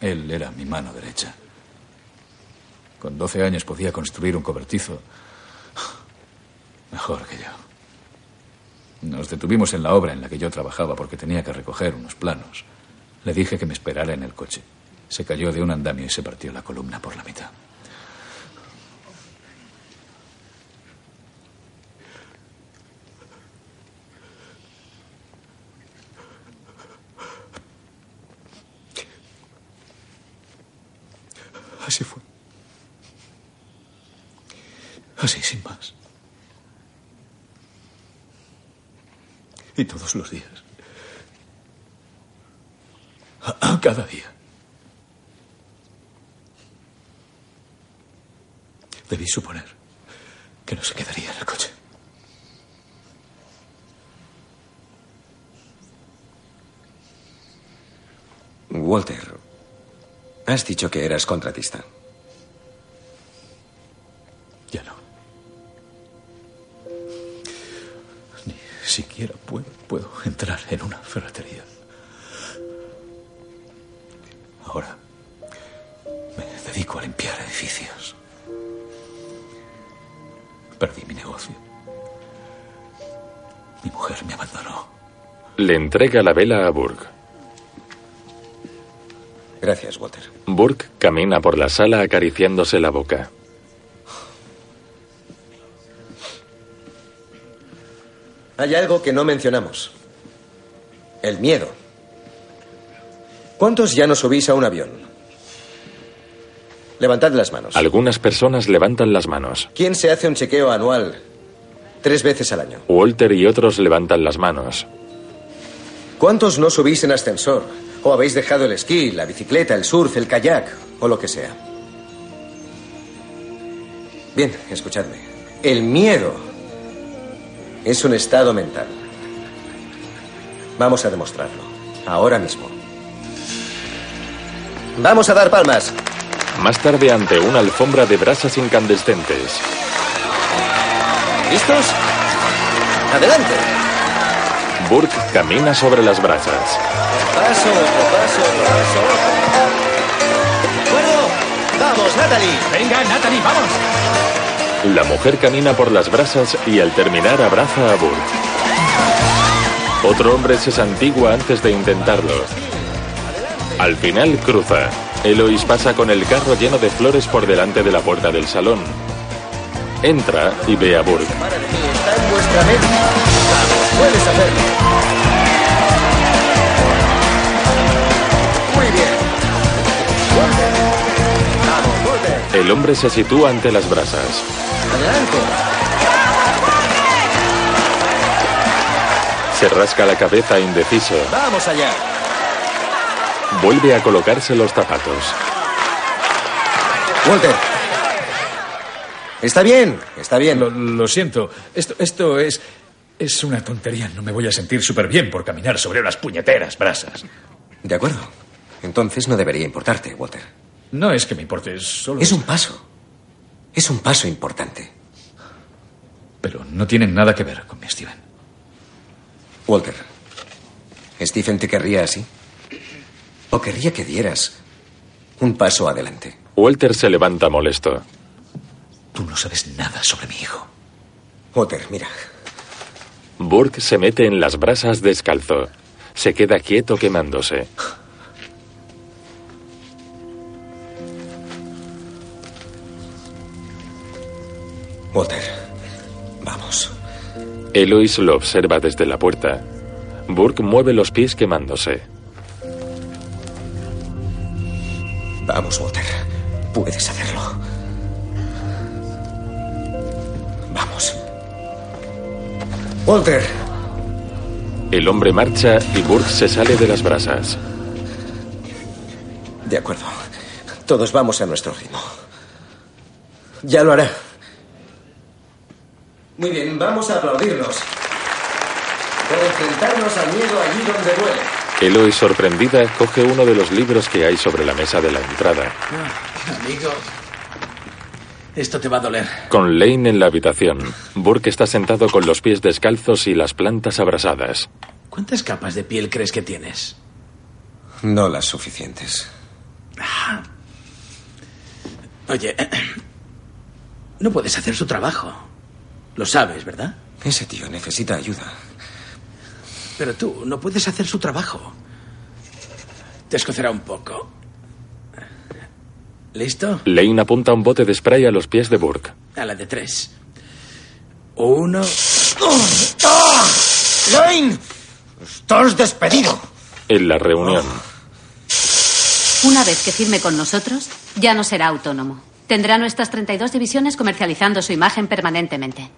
Él era mi mano derecha. Con 12 años podía construir un cobertizo mejor que yo. Nos detuvimos en la obra en la que yo trabajaba porque tenía que recoger unos planos. Le dije que me esperara en el coche. Se cayó de un andamio y se partió la columna por la mitad. Así fue. Así, sin más. Y todos los días. A- Cada día. Debí suponer que no se quedaría en el coche. Walter, has dicho que eras contratista. Ya no. Ni siquiera puedo, puedo entrar en una ferretería. Ahora me dedico a limpiar edificios. Perdí mi negocio. Mi mujer me abandonó. Le entrega la vela a Burke. Gracias, Walter. Burke camina por la sala acariciándose la boca. Hay algo que no mencionamos. El miedo. ¿Cuántos ya no subís a un avión? Levantad las manos. Algunas personas levantan las manos. ¿Quién se hace un chequeo anual tres veces al año? Walter y otros levantan las manos. ¿Cuántos no subís en ascensor? ¿O habéis dejado el esquí, la bicicleta, el surf, el kayak o lo que sea? Bien, escuchadme. El miedo es un estado mental. Vamos a demostrarlo. Ahora mismo. Vamos a dar palmas. Más tarde ante una alfombra de brasas incandescentes. ¿Listos? Adelante. Burke camina sobre las brasas. Paso, paso, paso. ¿De acuerdo? Vamos, Natalie. Venga, Natalie, vamos. La mujer camina por las brasas y al terminar abraza a Burke. Otro hombre se santigua antes de intentarlo. Al final cruza. Elois pasa con el carro lleno de flores por delante de la puerta del salón. Entra y ve a Burke. Está en vuestra mente. Vamos, puedes hacerlo. Muy bien. Walter. Vamos, Walter. El hombre se sitúa ante las brasas. Adelante. Se rasca la cabeza indeciso. Vamos allá. Vuelve a colocarse los zapatos. Walter. Está bien, está bien. Lo, lo siento. Esto, esto es. Es una tontería. No me voy a sentir súper bien por caminar sobre unas puñeteras brasas. De acuerdo. Entonces no debería importarte, Walter. No es que me importe, es solo. Es un paso. Es un paso importante. Pero no tiene nada que ver con mi Steven. Walter, ¿Stephen te querría así? ¿O querría que dieras un paso adelante? Walter se levanta molesto. Tú no sabes nada sobre mi hijo. Walter, mira. Burke se mete en las brasas descalzo. Se queda quieto quemándose. Walter, vamos. Elois lo observa desde la puerta. Burke mueve los pies quemándose. Vamos, Walter. Puedes hacerlo. Vamos. Walter, El hombre marcha y Burke se sale de las brasas. De acuerdo. Todos vamos a nuestro ritmo. Ya lo hará. Muy bien, vamos a aplaudirnos. Por enfrentarnos al miedo allí donde duele. Eloy, sorprendida, coge uno de los libros que hay sobre la mesa de la entrada. Ah, amigo, esto te va a doler. Con Lane en la habitación, Burke está sentado con los pies descalzos y las plantas abrasadas. ¿Cuántas capas de piel crees que tienes? No las suficientes. Ah. Oye, no puedes hacer su trabajo. Lo sabes, ¿verdad? Ese tío necesita ayuda. Pero tú no puedes hacer su trabajo. Te escocerá un poco. ¿Listo? Lane apunta un bote de spray a los pies de Burke. A la de tres. Uno. ¡Ah! ¡Lane! ¡Estás despedido! En la reunión, Una vez que firme con nosotros, ya no será autónomo. Tendrá nuestras 32 divisiones comercializando su imagen permanentemente.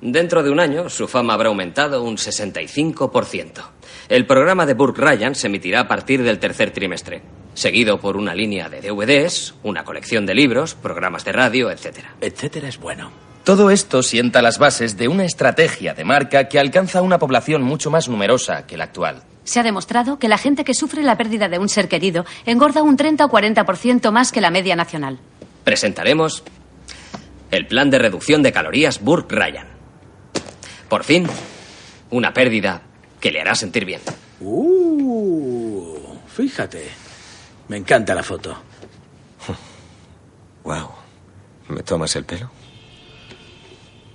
Dentro de un año, su fama habrá aumentado un 65%. El programa de Burke Ryan se emitirá a partir del tercer trimestre, seguido por una línea de DVDs, una colección de libros, programas de radio, etc. Etcétera es bueno. Todo esto sienta las bases de una estrategia de marca que alcanza una población mucho más numerosa que la actual. Se ha demostrado que la gente que sufre la pérdida de un ser querido engorda un 30 o 40% más que la media nacional. Presentaremos el plan de reducción de calorías Burke Ryan. Por fin, una pérdida que le hará sentir bien. Uh, fíjate. Me encanta la foto. Wow. ¿Me tomas el pelo?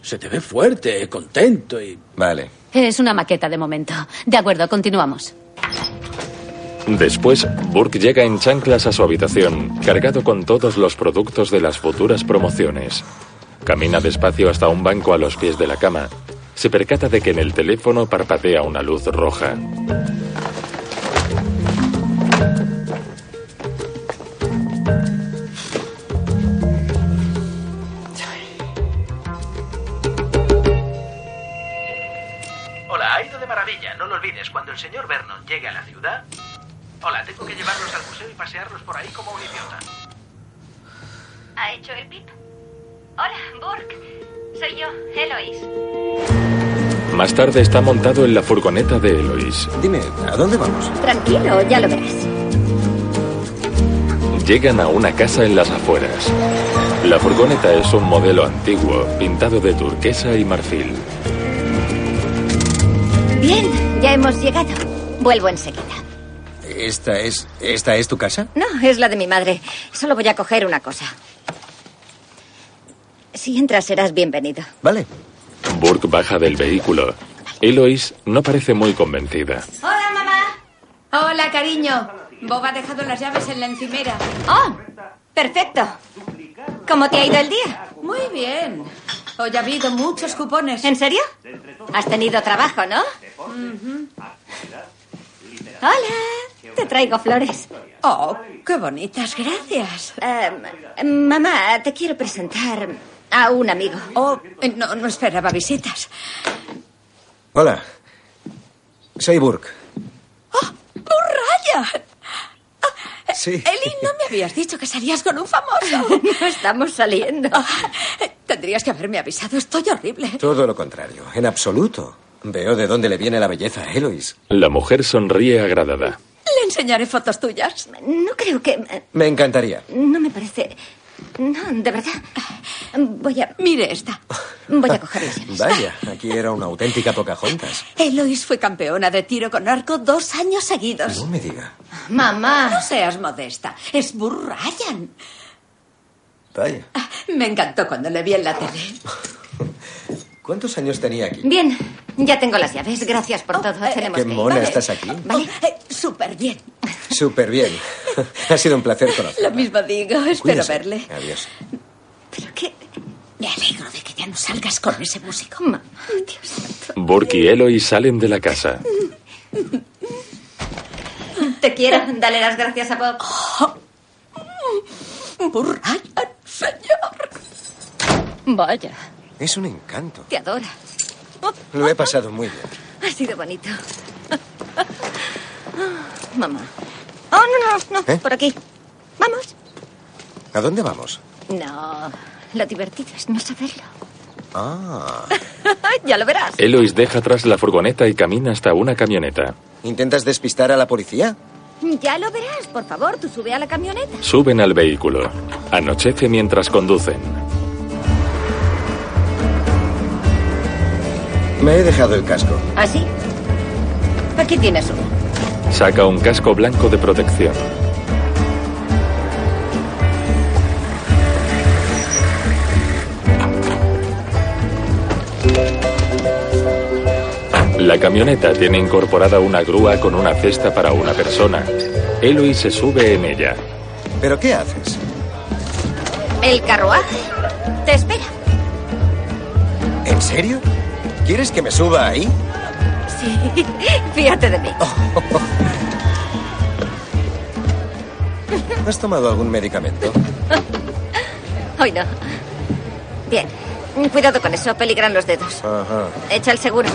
Se te ve fuerte, contento y... Vale. Es una maqueta de momento. De acuerdo, continuamos. después, Burke llega en chanclas a su habitación, cargado con todos los productos de las futuras promociones. Camina despacio hasta un banco a los pies de la cama. Se percata de que en el teléfono parpadea una luz roja. Hola, ha ido de maravilla. No lo olvides, cuando el señor Vernon llegue a la ciudad... Hola, tengo que llevarlos al museo y pasearlos por ahí como un idiota. ¿Ha hecho el pip? Hola, Burke. Soy yo, Eloís. Más tarde está montado en la furgoneta de Eloise. Dime, ¿a dónde vamos? Tranquilo, ya lo verás. Llegan a una casa en las afueras. La furgoneta es un modelo antiguo, pintado de turquesa y marfil. Bien, ya hemos llegado. Vuelvo enseguida. ¿Esta es, ¿Esta es tu casa? No, es la de mi madre. Solo voy a coger una cosa. Si entras, serás bienvenido. Vale. Burke baja del vehículo. Eloise no parece muy convencida. Hola, mamá. Hola, cariño. Bob ha dejado las llaves en la encimera. ¡Oh! Perfecto. ¿Cómo te ha ido el día? Muy bien. Hoy ha habido muchos cupones. ¿En serio? Has tenido trabajo, ¿no? Ujú. Hola. Te traigo flores. Oh, qué bonitas, gracias. Eh, mamá, te quiero presentar a un amigo. Oh, no, no esperaba visitas. Hola. Soy Burke. ¡Ryan! Sí. Eli, no me habías dicho que salías con un famoso. no estamos saliendo. tendrías que haberme avisado. Estoy horrible. Todo lo contrario, en absoluto. Veo de dónde le viene la belleza a Eloise. La mujer sonríe agradada. Le enseñaré fotos tuyas. No creo que... eh, Me encantaría. No me parece... No, de verdad. Voy a... Mire esta. Voy a coger las llaves. Vaya, aquí era una auténtica Pocahontas. Eloise fue campeona de tiro con arco dos años seguidos. No me diga. Mamá. No seas modesta. Es Burr Ryan. Vaya. Me encantó cuando le vi en la tele. ¿Cuántos años tenía aquí? Bien, ya tengo las llaves. Gracias por todo. Tenemos Qué mona estás aquí. Vale. Eh, Súper bien. Súper bien. Ha sido un placer conocer. Lo mismo digo. Espero Cuídese. verle. Adiós. ¿Pero qué? Me alegro de que ya no salgas con ese músico. Mamá, Dios santo. Burke y Eloise salen de la casa. Te quiero. Dale las gracias a Bob. Burrayan, señor. Vaya, Es un encanto. te adora. Lo he pasado muy bien. Ha sido bonito. Mamá. Oh, no, no, no. ¿Eh? Por aquí. Vamos. ¿A dónde vamos? No, lo divertido es no saberlo. Ah. ya lo verás. Elois deja atrás la furgoneta y camina hasta una camioneta. ¿Intentas despistar a la policía? Ya lo verás. Por favor, tú sube a la camioneta. Suben al vehículo. Anochece mientras conducen. Me he dejado el casco. ¿Así? Aquí tienes uno. Saca un casco blanco de protección. La camioneta tiene incorporada una grúa con una cesta para una persona. Eloy se sube en ella. ¿Pero qué haces? El carruaje. Te espera. ¿En serio? ¿Quieres que me suba ahí? Sí. Fíjate de mí. ¿Has tomado algún medicamento? Hoy no. Bien. Cuidado con eso. Peligran los dedos. Ajá. Echa el seguro.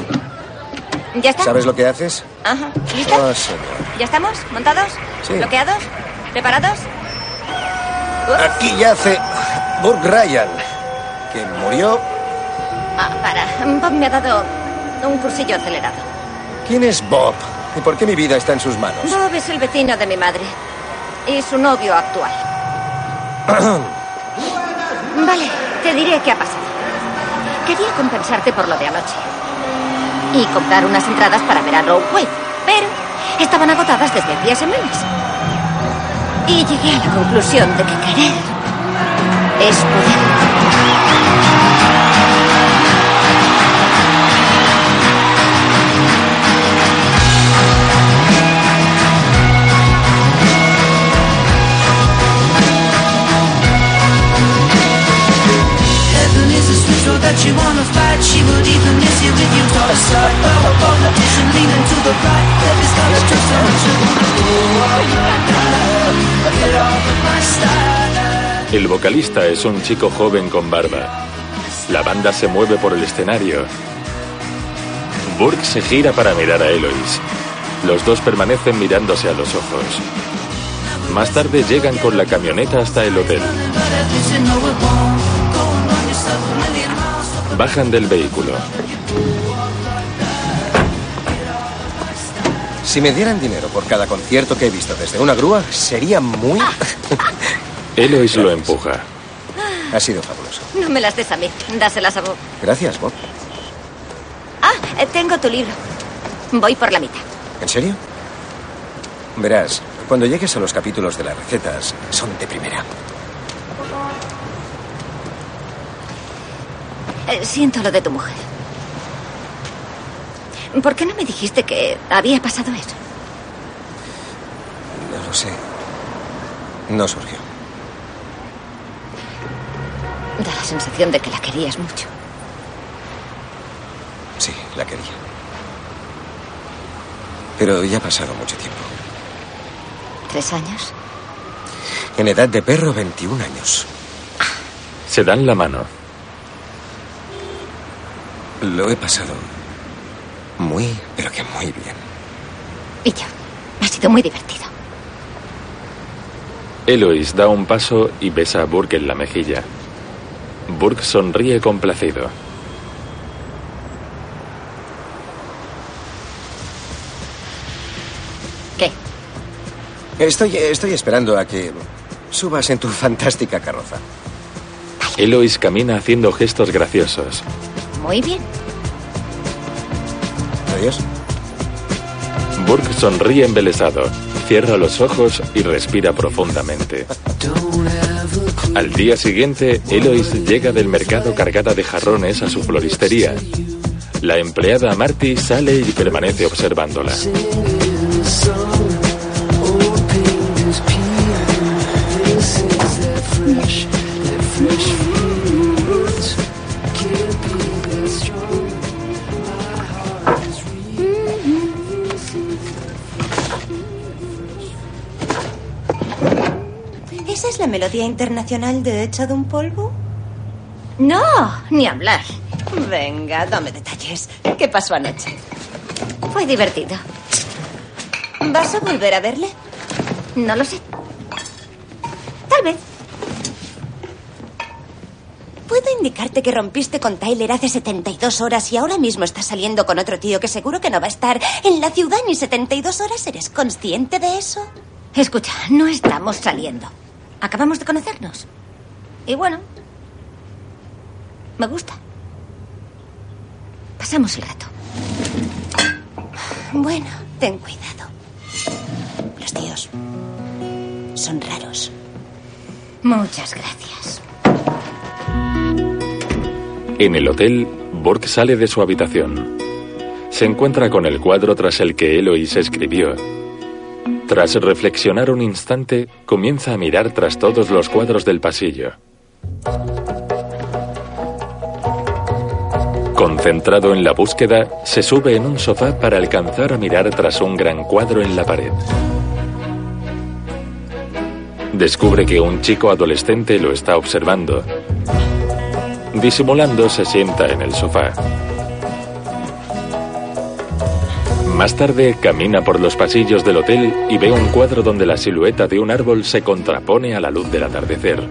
¿Ya está? ¿Sabes lo que haces? Ajá. ¿Listo? Ah, señor. ¿Ya estamos? ¿Montados? Sí. ¿Bloqueados? ¿Preparados? Aquí yace Burke Ryan, que murió. Ah, para. Bob me ha dado un cursillo acelerado. ¿Quién es Bob? ¿Y por qué mi vida está en sus manos? Bob es el vecino de mi madre. Y su novio actual. Vale, te diré qué ha pasado. Quería compensarte por lo de anoche. Y comprar unas entradas para ver a Wave. Pero estaban agotadas desde hacía semanas. Y llegué a la conclusión de que querer es poder. Heaven is a switch road that you wanna fight. She would even miss you if you taught her start. Power politician leaning to the right. Heavy's got a trust and Get off of my style. El vocalista es un chico joven con barba. La banda se mueve por el escenario. Burke se gira para mirar a Eloise. Los dos permanecen mirándose a los ojos. Más tarde llegan con la camioneta hasta el hotel. Bajan del vehículo. Si me dieran dinero por cada concierto que he visto desde una grúa, sería muy... Eloise lo empuja. ha sido fabuloso. No me las des a mí. Dáselas a Bob. Gracias, Bob. Ah, eh, tengo tu libro. Voy por la mitad. ¿En serio? Verás, cuando llegues a los capítulos de las recetas, son de primera. Eh, siento lo de tu mujer. ¿Por qué no me dijiste que había pasado eso? No lo sé. No surgió. Da la sensación de que la querías mucho. Sí, la quería. Pero ya ha pasado mucho tiempo. ¿Tres años? En edad de perro, 21 años. Se dan la mano. Lo he pasado muy, pero que muy bien. Y yo. Ha sido muy divertido. Eloise da un paso y besa a Burke en la mejilla. Burke sonríe complacido. ¿Qué? Estoy, estoy esperando a que subas en tu fantástica carroza. Eloise camina haciendo gestos graciosos. Muy bien. Adiós. Burke sonríe embelesado, cierra los ojos y respira profundamente. Al día siguiente, Eloise llega del mercado cargada de jarrones a su floristería. La empleada Marty sale y permanece observándola. La melodía internacional de Echado un polvo? No, ni hablar. Venga, dame detalles. ¿Qué pasó anoche? Fue divertido. ¿Vas a volver a verle? No lo sé. Tal vez. ¿Puedo indicarte que rompiste con Tyler hace 72 horas y ahora mismo estás saliendo con otro tío que seguro que no va a estar en la ciudad ni 72 horas? ¿Eres consciente de eso? Escucha, no estamos saliendo. Acabamos de conocernos. Y bueno, me gusta. Pasamos el rato. Bueno, ten cuidado. Los tíos son raros. Muchas gracias. En el hotel, Burke sale de su habitación. Se encuentra con el cuadro tras el que Eloise escribió. Tras reflexionar un instante, comienza a mirar tras todos los cuadros del pasillo. Concentrado en la búsqueda, se sube en un sofá para alcanzar a mirar tras un gran cuadro en la pared. Descubre que un chico adolescente lo está observando. Disimulando, se sienta en el sofá. Más tarde, camina por los pasillos del hotel y ve un cuadro donde la silueta de un árbol se contrapone a la luz del atardecer.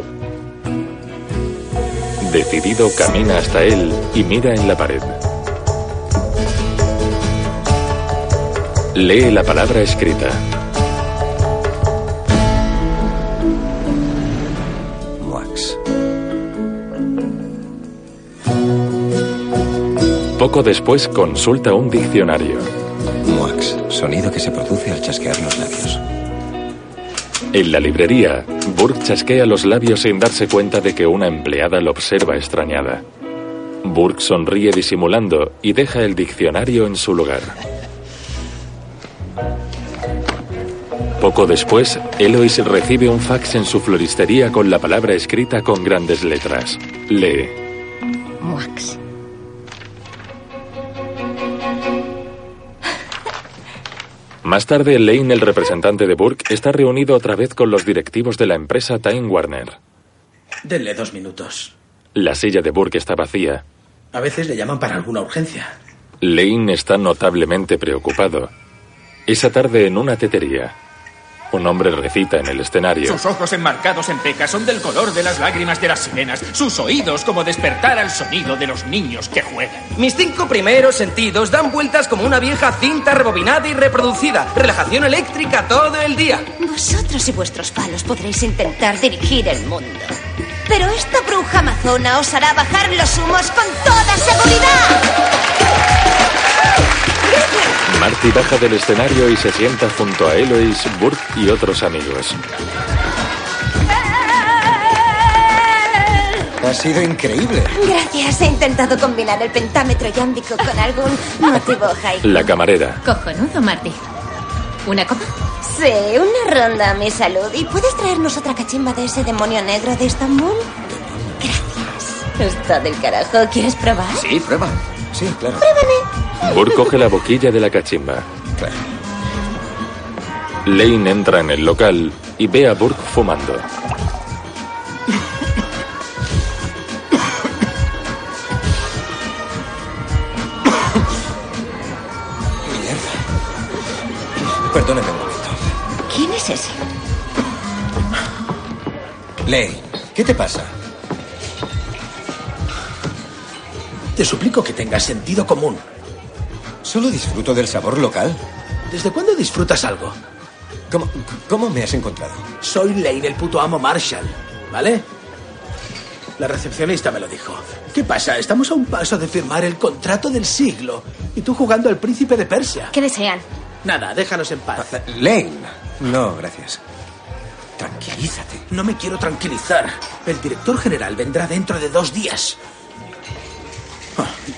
Decidido, camina hasta él y mira en la pared. Lee la palabra escrita. Wax. Poco después consulta un diccionario. En la librería, Burke chasquea los labios sin darse cuenta de que una empleada lo observa extrañada. Burke sonríe disimulando y deja el diccionario en su lugar. Poco después, Eloise recibe un fax en su floristería con la palabra escrita con grandes letras. Lee. Wax. Más tarde, Lane, el representante de Burke, está reunido otra vez con los directivos de la empresa Time Warner. Denle dos minutos. La silla de Burke está vacía. A veces le llaman para alguna urgencia. Lane está notablemente preocupado. Esa tarde en una tetería. Un hombre recita en el escenario. Sus ojos enmarcados en pecas son del color de las lágrimas de las sirenas. Sus oídos como despertar al sonido de los niños que juegan. Mis cinco primeros sentidos dan vueltas como una vieja cinta rebobinada y reproducida. Relajación eléctrica todo el día. Vosotros y vuestros palos podréis intentar dirigir el mundo. Pero esta bruja amazona os hará bajar los humos con toda seguridad. Marty baja del escenario y se sienta junto a Eloise, Burke y otros amigos. Ha sido increíble. Gracias. He intentado combinar el pentámetro yámbico con algún motivo haiku. La camarera. Cojonudo, Marty. ¿Una copa? Sí, una ronda a mi salud. ¿Y puedes traernos otra cachimba de ese demonio negro de Estambul? Gracias. Está del carajo. ¿Quieres probar? Sí, prueba. Sí, claro. Pruébame. Burke coge la boquilla de la cachimba. Claro. Lane entra en el local y ve a Burke fumando. Mierda. Perdóneme un momento. ¿Quién es ese? Lane, ¿qué te pasa? Te suplico que tengas sentido común. Solo disfruto del sabor local. ¿Desde cuándo disfrutas algo? ¿Cómo, cómo me has encontrado? Soy Lane, el puto amo Marshall. ¿Vale? La recepcionista me lo dijo. ¿Qué pasa? Estamos a un paso de firmar el contrato del siglo. Y tú jugando al príncipe de Persia. ¿Qué desean? Nada, déjanos en paz. Lane. No, gracias. Tranquilízate. No me quiero tranquilizar. El director general vendrá dentro de dos días.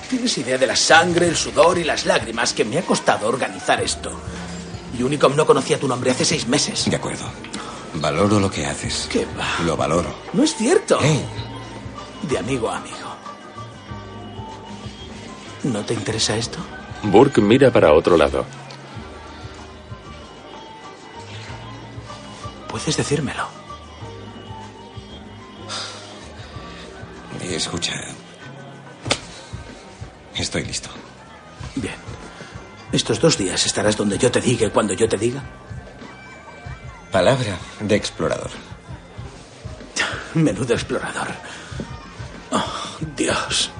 Tienes idea de la sangre, el sudor y las lágrimas que me ha costado organizar esto. Y Unicom no conocía tu nombre hace seis meses. De acuerdo. Valoro lo que haces. ¿Qué va? Lo valoro. No es cierto. De amigo a amigo. ¿No te interesa esto? Burke mira para otro lado. Puedes decírmelo. Escucha, Estoy listo. Bien. Estos dos días estarás donde yo te diga y cuando yo te diga. Palabra de explorador. Menudo explorador. Oh, Dios.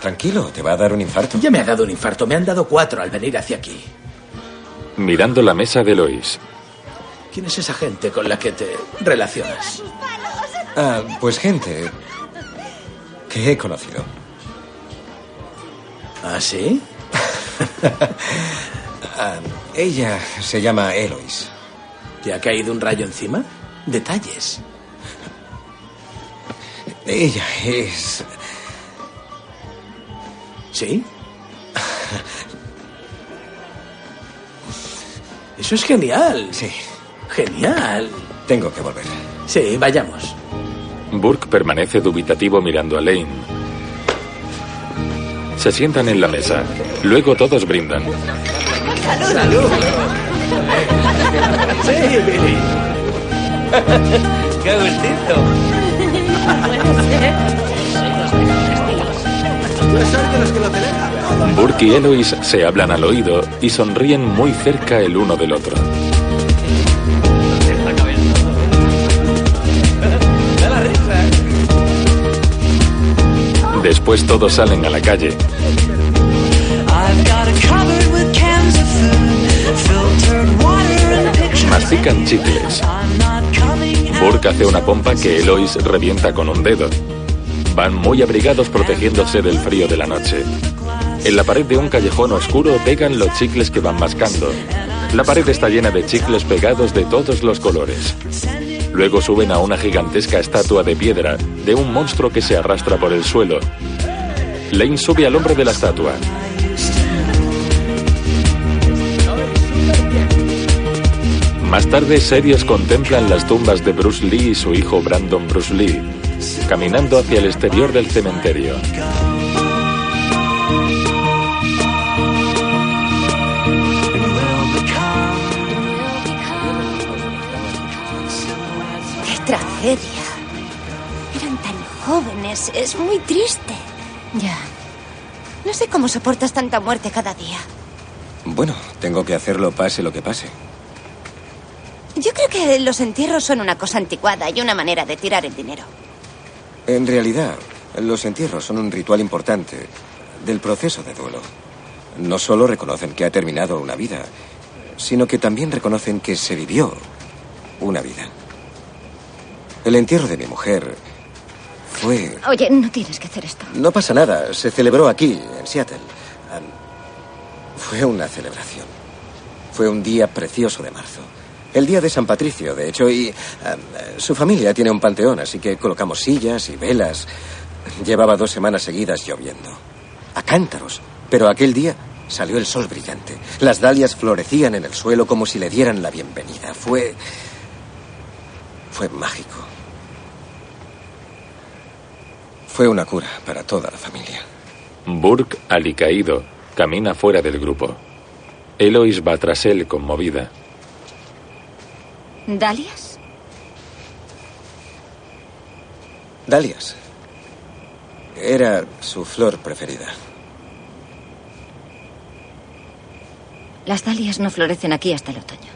Tranquilo, te va a dar un infarto. Ya me ha dado un infarto. Me han dado cuatro al venir hacia aquí. Mirando la mesa de Lois. ¿Quién es esa gente con la que te relacionas? Ah, pues gente que he conocido. ¿Ah, sí? Ah, ella se llama Elois. ¿Te ha caído un rayo encima? Detalles. Ella es... ¿Sí? Eso es genial. Sí. Genial. Tengo que volver. Sí, vayamos. Burke permanece dubitativo mirando a Lane. Se sientan en la mesa. Luego todos brindan. ¡Salud! Sí, Billy. ¡Qué gustito! Burke y Eloise se hablan al oído y sonríen muy cerca el uno del otro. Después todos salen a la calle. Mastican chicles. Burke hace una pompa que Eloise revienta con un dedo. Van muy abrigados protegiéndose del frío de la noche. En la pared de un callejón oscuro pegan los chicles que van mascando. La pared está llena de chicles pegados de todos los colores. Luego suben a una gigantesca estatua de piedra de un monstruo que se arrastra por el suelo. Lane sube al hombro de la estatua. Más tarde, serios contemplan las tumbas de Bruce Lee y su hijo Brandon Bruce Lee, caminando hacia el exterior del cementerio. Tragedia! Eran tan jóvenes. Es muy triste. Ya. No sé cómo soportas tanta muerte cada día. Bueno, tengo que hacerlo pase lo que pase. Yo creo que los entierros son una cosa anticuada y una manera de tirar el dinero. En realidad, los entierros son un ritual importante del proceso de duelo. No solo reconocen que ha terminado una vida, sino que también reconocen que se vivió una vida. El entierro de mi mujer fue... Oye, no tienes que hacer esto. No pasa nada, se celebró aquí, en Seattle. Fue una celebración. Fue un día precioso de marzo. El día de San Patricio, de hecho, y su familia tiene un panteón, así que colocamos sillas y velas. Llevaba dos semanas seguidas lloviendo. A cántaros. Pero aquel día salió el sol brillante. Las dalias florecían en el suelo como si le dieran la bienvenida. Fue... fue mágico. Fue una cura para toda la familia. Burke, alicaído, camina fuera del grupo. Eloise va tras él conmovida. ¿Dalias? Dalias. Era su flor preferida. Las dalias no florecen aquí hasta el otoño.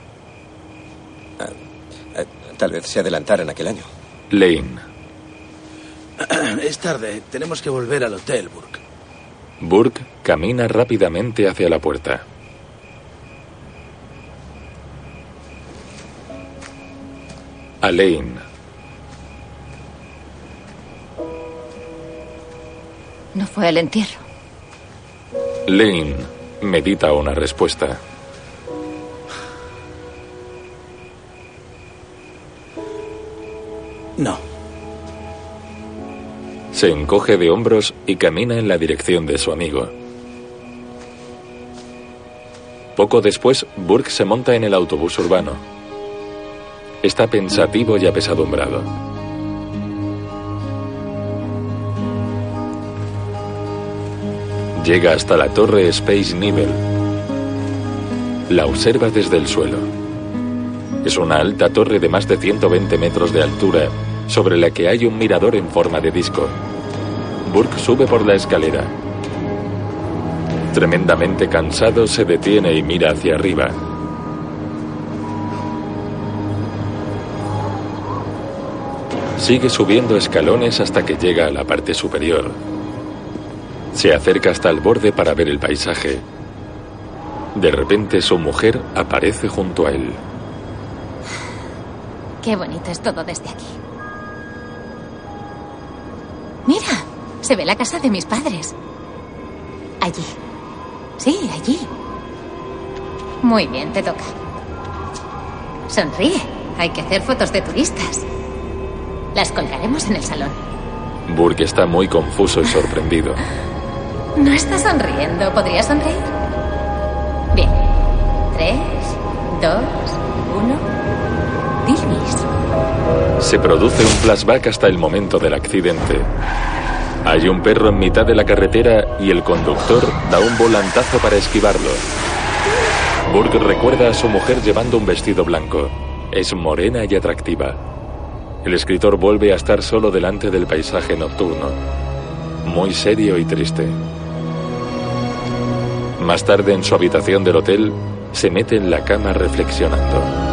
Eh, Tal vez se adelantaran aquel año. Lane. Es tarde. Tenemos que volver al hotel, Burke. Burke camina rápidamente hacia la puerta. Alain. No fue el entierro. Lane medita una respuesta. No. Se encoge de hombros y camina en la dirección de su amigo. Poco después, Burke se monta en el autobús urbano. Está pensativo y apesadumbrado. Llega hasta la torre Space Needle. La observa desde el suelo. Es una alta torre de más de 120 metros de altura, sobre la que hay un mirador en forma de disco. Burke sube por la escalera. Tremendamente cansado, se detiene y mira hacia arriba. Sigue subiendo escalones hasta que llega a la parte superior. Se acerca hasta el borde para ver el paisaje. De repente su mujer aparece junto a él. Qué bonito es todo desde aquí. Mira, se ve la casa de mis padres. Allí. Sí, allí. Muy bien, te toca. Sonríe. Hay que hacer fotos de turistas. Las colgaremos en el salón. Burke está muy confuso y sorprendido. No está sonriendo. ¿Podría sonreír? Bien. Tres, dos, uno. Dilvis. Se produce un flashback hasta el momento del accidente. Hay un perro en mitad de la carretera y el conductor da un volantazo para esquivarlo. Burke recuerda a su mujer llevando un vestido blanco. Es morena y atractiva. El escritor vuelve a estar solo delante del paisaje nocturno, muy serio y triste. Más tarde, en su habitación del hotel, se mete en la cama reflexionando.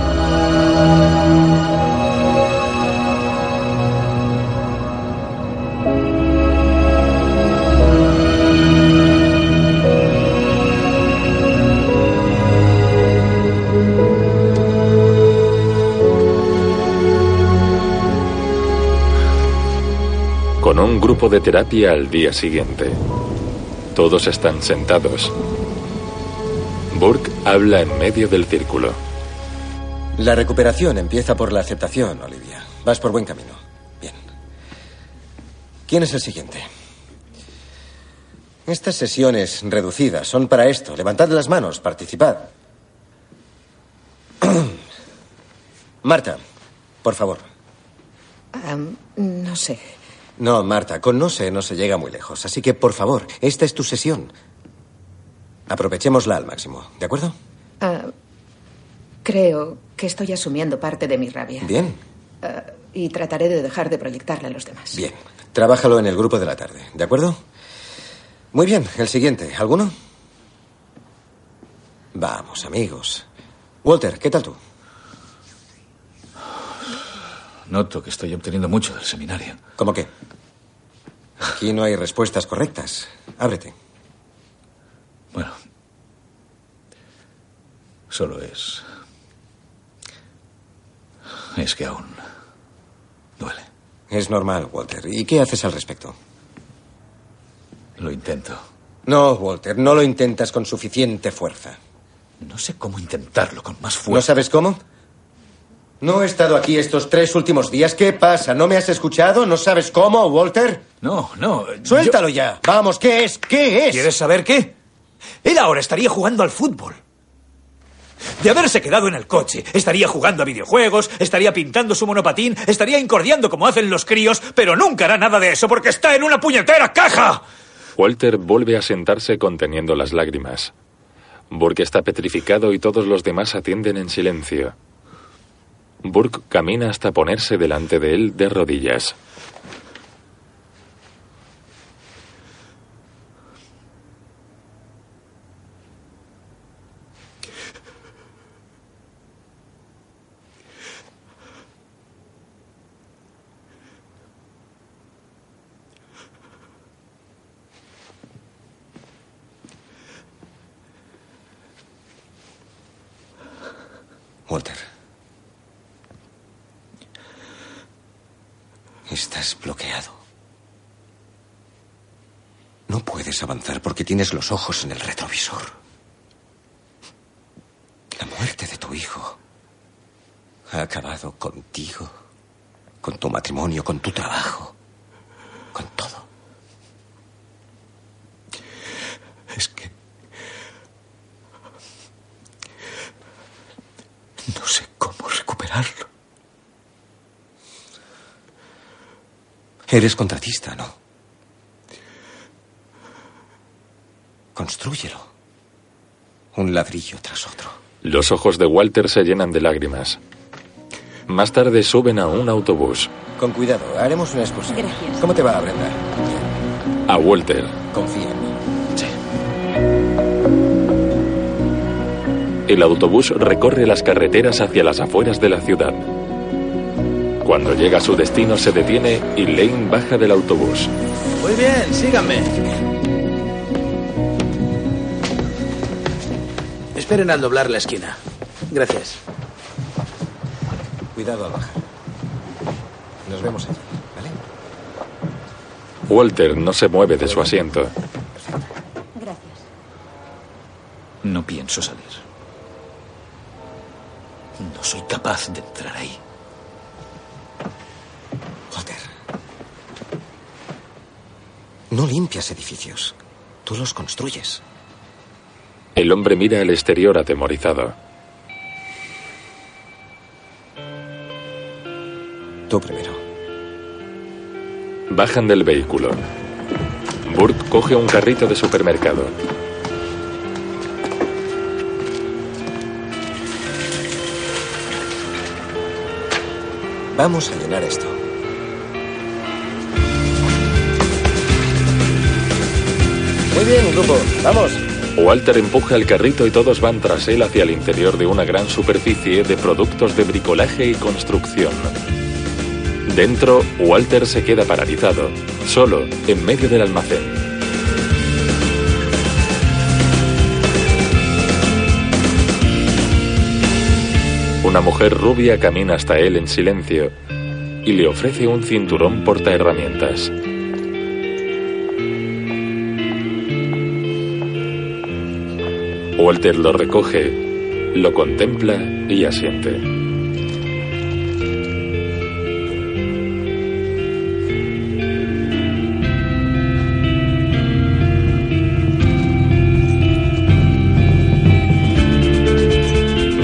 Con un grupo de terapia al día siguiente. Todos están sentados. Burke habla en medio del círculo. La recuperación empieza por la aceptación, Olivia. Vas por buen camino. Bien. ¿Quién es el siguiente? Estas sesiones reducidas son para esto. Levantad las manos, participad. Marta, por favor. No sé. No, Marta, con no sé no se llega muy lejos. Así que, por favor, esta es tu sesión. Aprovechémosla al máximo, ¿de acuerdo? Ah, creo que estoy asumiendo parte de mi rabia. Bien, Ah, y trataré de dejar de proyectarla a los demás. bien. Trabájalo en el grupo de la tarde, ¿de acuerdo? Muy bien, el siguiente. ¿Alguno? Vamos, amigos. Walter, ¿qué tal tú? Noto que estoy obteniendo mucho del seminario. ¿Cómo qué? Aquí no hay respuestas correctas. Ábrete. Bueno. Solo es. Es que aún. Es normal, Walter. ¿Y qué haces al respecto? Lo intento. No, Walter, no lo intentas con suficiente fuerza. No sé cómo intentarlo con más ¿No fuerza. sabes cómo? No he estado aquí estos tres últimos días. ¿Qué pasa? ¿No me has escuchado? ¿No sabes cómo, Walter? No, no. Suéltalo ya. Vamos, ¿qué es? ¿Qué es? ¿Quieres saber qué? Él ahora estaría jugando al fútbol. De haberse quedado en el coche, estaría jugando a videojuegos, estaría pintando su monopatín, estaría incordiando como hacen los críos, pero nunca hará nada de eso porque está en una puñetera caja. Walter vuelve a sentarse conteniendo las lágrimas. Burke está petrificado y todos los demás atienden en silencio. Burke camina hasta ponerse delante de él de rodillas. Walter. Estás bloqueado. No puedes avanzar porque tienes los ojos en el retrovisor. La muerte de tu hijo ha acabado contigo, con tu matrimonio, con tu trabajo, con todo. Es que... No sé cómo recuperarlo. Eres contratista, ¿no? Constrúyelo. Un ladrillo tras otro. Los ojos de Walter se llenan de lágrimas. Más tarde suben a un autobús. Con cuidado, haremos una excursión. Gracias. ¿Cómo te va, Brenda? A Walter. Confía en mí. El autobús recorre las carreteras hacia las afueras de la ciudad. Cuando llega a su destino se detiene y Lane baja del autobús. Muy bien, síganme. Esperen al doblar la esquina. Gracias. Cuidado al bajar. Nos vemos allí, ¿vale? Walter no se mueve de su asiento. Gracias. No pienso salir. No soy capaz de entrar ahí. Walter. No limpias edificios. Tú los construyes. El hombre mira al exterior atemorizado. Tú primero. Bajan del vehículo. Burt coge un carrito de supermercado. Vamos a llenar esto. Bien, grupo. Vamos. Walter empuja el carrito y todos van tras él hacia el interior de una gran superficie de productos de bricolaje y construcción. Dentro, Walter se queda paralizado, solo, en medio del almacén. Una mujer rubia camina hasta él en silencio y le ofrece un cinturón portaherramientas. Walter lo recoge, lo contempla y asiente.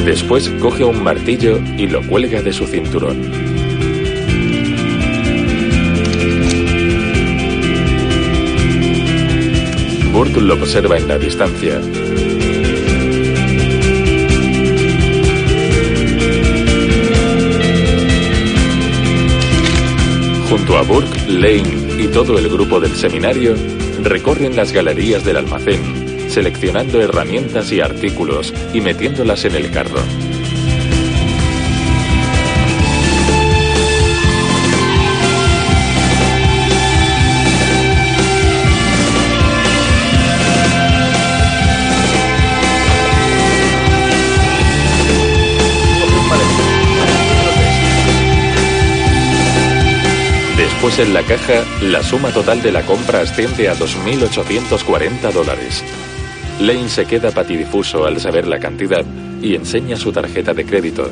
Después coge un martillo y lo cuelga de su cinturón. Burt lo observa en la distancia. Junto a Burke, Lane y todo el grupo del seminario recorren las galerías del almacén, seleccionando herramientas y artículos y metiéndolas en el carro. Después en la caja, la suma total de la compra asciende a 2.840 dólares. Lane se queda patidifuso al saber la cantidad y enseña su tarjeta de crédito.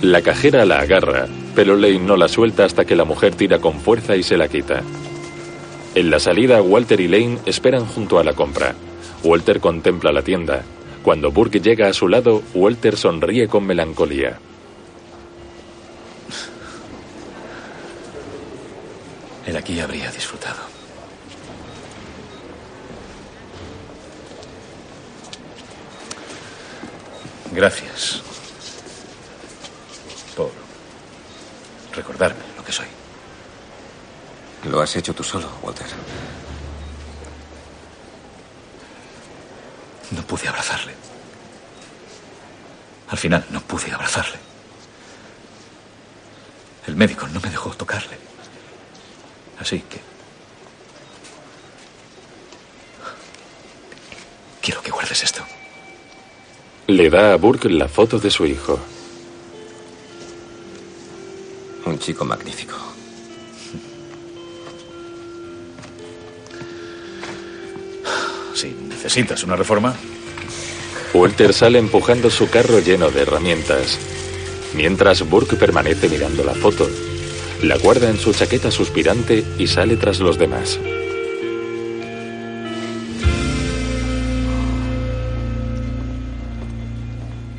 La cajera la agarra, pero Lane no la suelta hasta que la mujer tira con fuerza y se la quita. En la salida, Walter y Lane esperan junto a la compra. Walter contempla la tienda. Cuando Burke llega a su lado, Walter sonríe con melancolía. Él aquí habría disfrutado. Gracias por recordarme lo que soy. Lo has hecho tú solo, Walter. No pude abrazarle. Al final no pude abrazarle. El médico no me dejó tocarle. Así que... Quiero que guardes esto. Le da a Burke la foto de su hijo. Un chico magnífico. Si necesitas una reforma, Walter sale empujando su carro lleno de herramientas, mientras Burke permanece mirando la foto. La guarda en su chaqueta suspirante y sale tras los demás.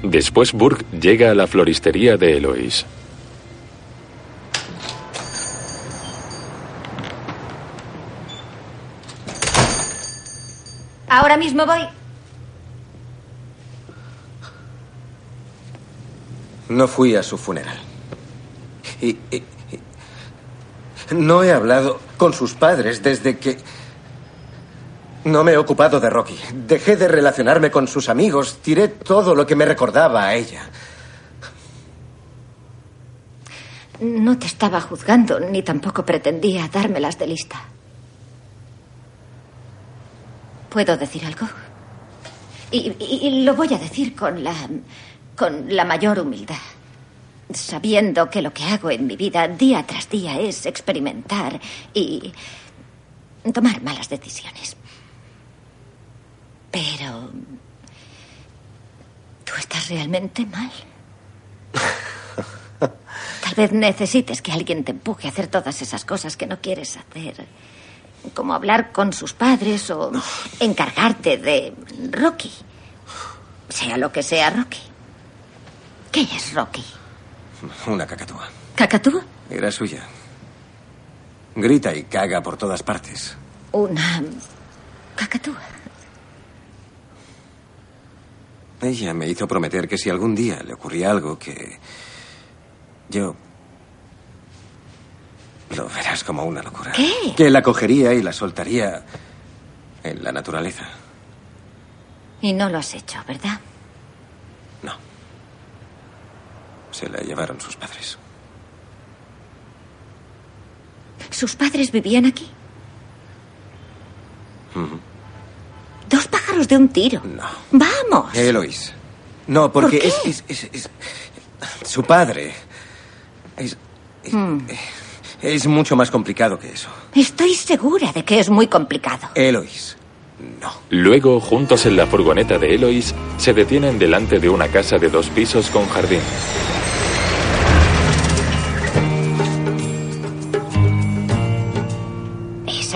Después Burke llega a la floristería de Eloise. Ahora mismo voy. No fui a su funeral. Y, No he hablado con sus padres desde que... No me he ocupado de Rocky. Dejé de relacionarme con sus amigos. Tiré todo lo que me recordaba a ella. No te estaba juzgando, ni tampoco pretendía dármelas de lista. ¿Puedo decir algo? Y, lo voy a decir con la, con la mayor humildad. Sabiendo que lo que hago en mi vida día tras día es experimentar y tomar malas decisiones. Pero... Tú estás realmente mal. Tal vez necesites que alguien te empuje a hacer todas esas cosas que no quieres hacer. Como hablar con sus padres o encargarte de Rocky. Sea lo que sea Rocky. ¿Qué es Rocky? Una cacatúa. ¿Cacatúa? Era suya. Grita y caga por todas partes. Una cacatúa. Ella me hizo prometer que si algún día le ocurría algo que yo lo verás como una locura. ¿Qué? Que la cogería y la soltaría en la naturaleza. Y no lo has hecho, ¿verdad? Se la llevaron sus padres. ¿Sus padres vivían aquí? Dos pájaros de un tiro. No. Vamos. Eloís. No, porque ¿Por qué? Es, es- es- es- Su padre. Es, Hmm. es mucho más complicado que eso. Estoy segura de que es muy complicado. Eloís. Luego, juntos en la furgoneta de Eloís, se detienen delante de una casa de dos pisos con jardín.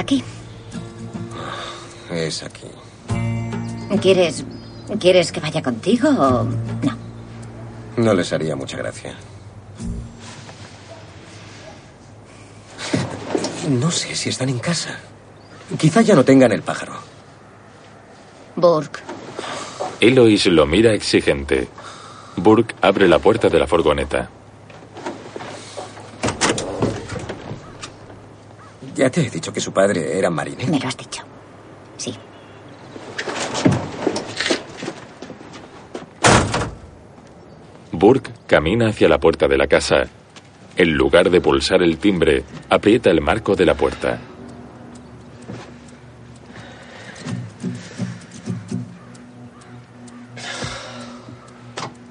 Aquí. Es aquí. ¿Quieres. ¿Quieres que vaya contigo o.? No les haría mucha gracia. No sé si están en casa. Quizá ya no tengan el pájaro. Burke. Eloís lo mira exigente. Burke abre la puerta de la furgoneta. Ya te he dicho que su padre era marinero. Me lo has dicho. Sí. Burke camina hacia la puerta de la casa. En lugar de pulsar el timbre, aprieta el marco de la puerta.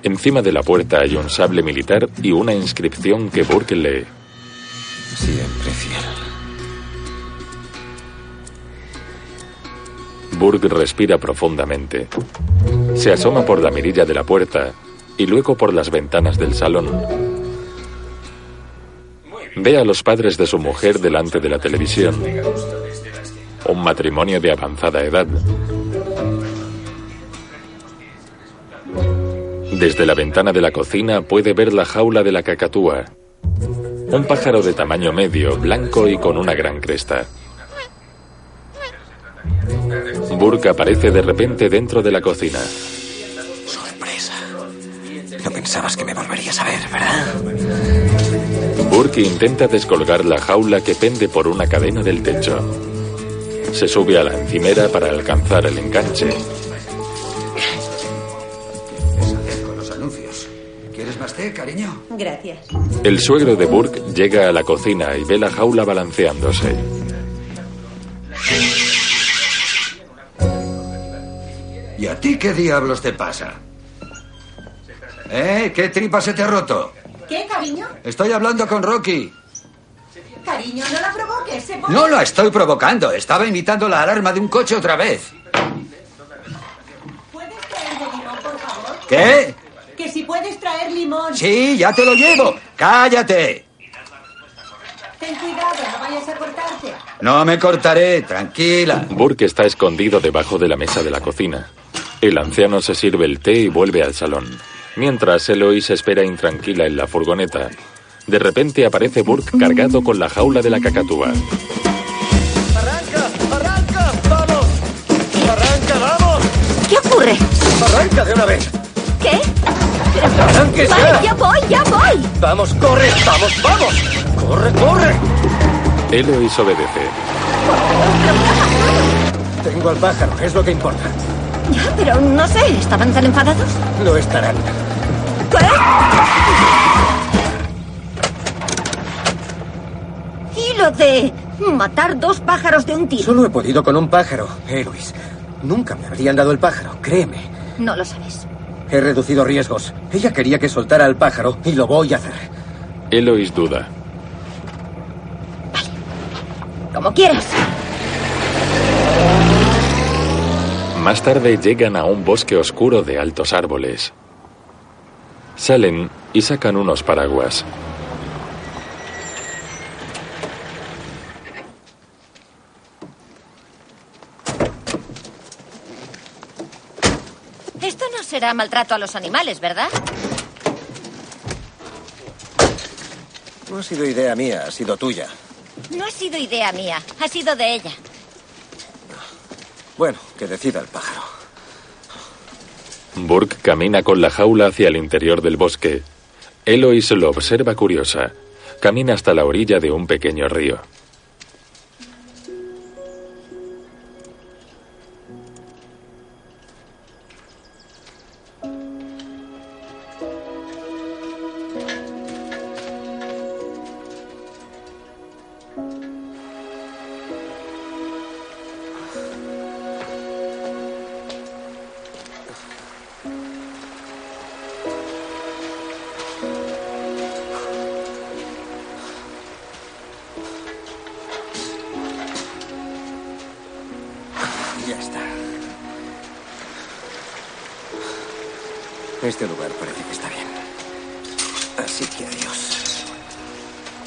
Encima de la puerta hay un sable militar y una inscripción que Burke lee. Siempre fiel. Burke respira profundamente. Se asoma por la mirilla de la puerta y luego por las ventanas del salón. Ve a los padres de su mujer delante de la televisión. Un matrimonio de avanzada edad. Desde la ventana de la cocina puede ver la jaula de la cacatúa. Un pájaro de tamaño medio, blanco y con una gran cresta. Burke aparece de repente dentro de la cocina. Sorpresa. No pensabas que me volverías a ver, ¿verdad? Burke intenta descolgar la jaula que pende por una cadena del techo. Se sube a la encimera para alcanzar el enganche. Con los anuncios. ¿Quieres más té, cariño? Gracias. El suegro de Burke llega a la cocina y ve la jaula balanceándose. ¿Y a ti qué diablos te pasa? ¿Eh? ¿Qué tripa se te ha roto? ¿Qué, cariño? Estoy hablando con Rocky. Cariño, no la provoques. Se pone... No la estoy provocando. Estaba imitando la alarma de un coche otra vez. ¿Puedes traerme limón, por favor? ¿Qué? Que si puedes traer limón. Sí, ya te lo llevo. Cállate. Ten cuidado, no vayas a cortarte. No me cortaré, tranquila. Burke está escondido debajo de la mesa de la cocina. El anciano se sirve el té y vuelve al salón. Mientras Eloise espera intranquila en la furgoneta. De repente aparece Burke cargado con la jaula de la cacatúa. ¡Arranca! ¡Vamos! ¡Arranca, vamos! ¿Qué ocurre? ¡Arranca de una vez! ¿Qué? ¡Arranque Vale, ya! ya voy, ya voy. ¡Vamos, corre! ¡Vamos, vamos! ¡Corre, corre! Elois obedece. Tengo al pájaro, es lo que importa. Ya, pero no sé, ¿estaban tan enfadados? Lo estarán. ¿Y lo de matar dos pájaros de un tiro? Solo he podido con un pájaro, Elois. Nunca me habrían dado el pájaro, créeme. No lo sabes. He reducido riesgos. Ella quería que soltara al pájaro y lo voy a hacer. Elois duda. Como quieras. Más tarde llegan a un bosque oscuro de altos árboles. Salen y sacan unos paraguas. Esto no será maltrato a los animales, ¿verdad? No ha sido idea mía, ha sido tuya. No ha sido idea mía, ha sido de ella. Bueno, que decida el pájaro. Burke camina con la jaula hacia el interior del bosque. Elois lo observa curiosa. Camina hasta la orilla de un pequeño río.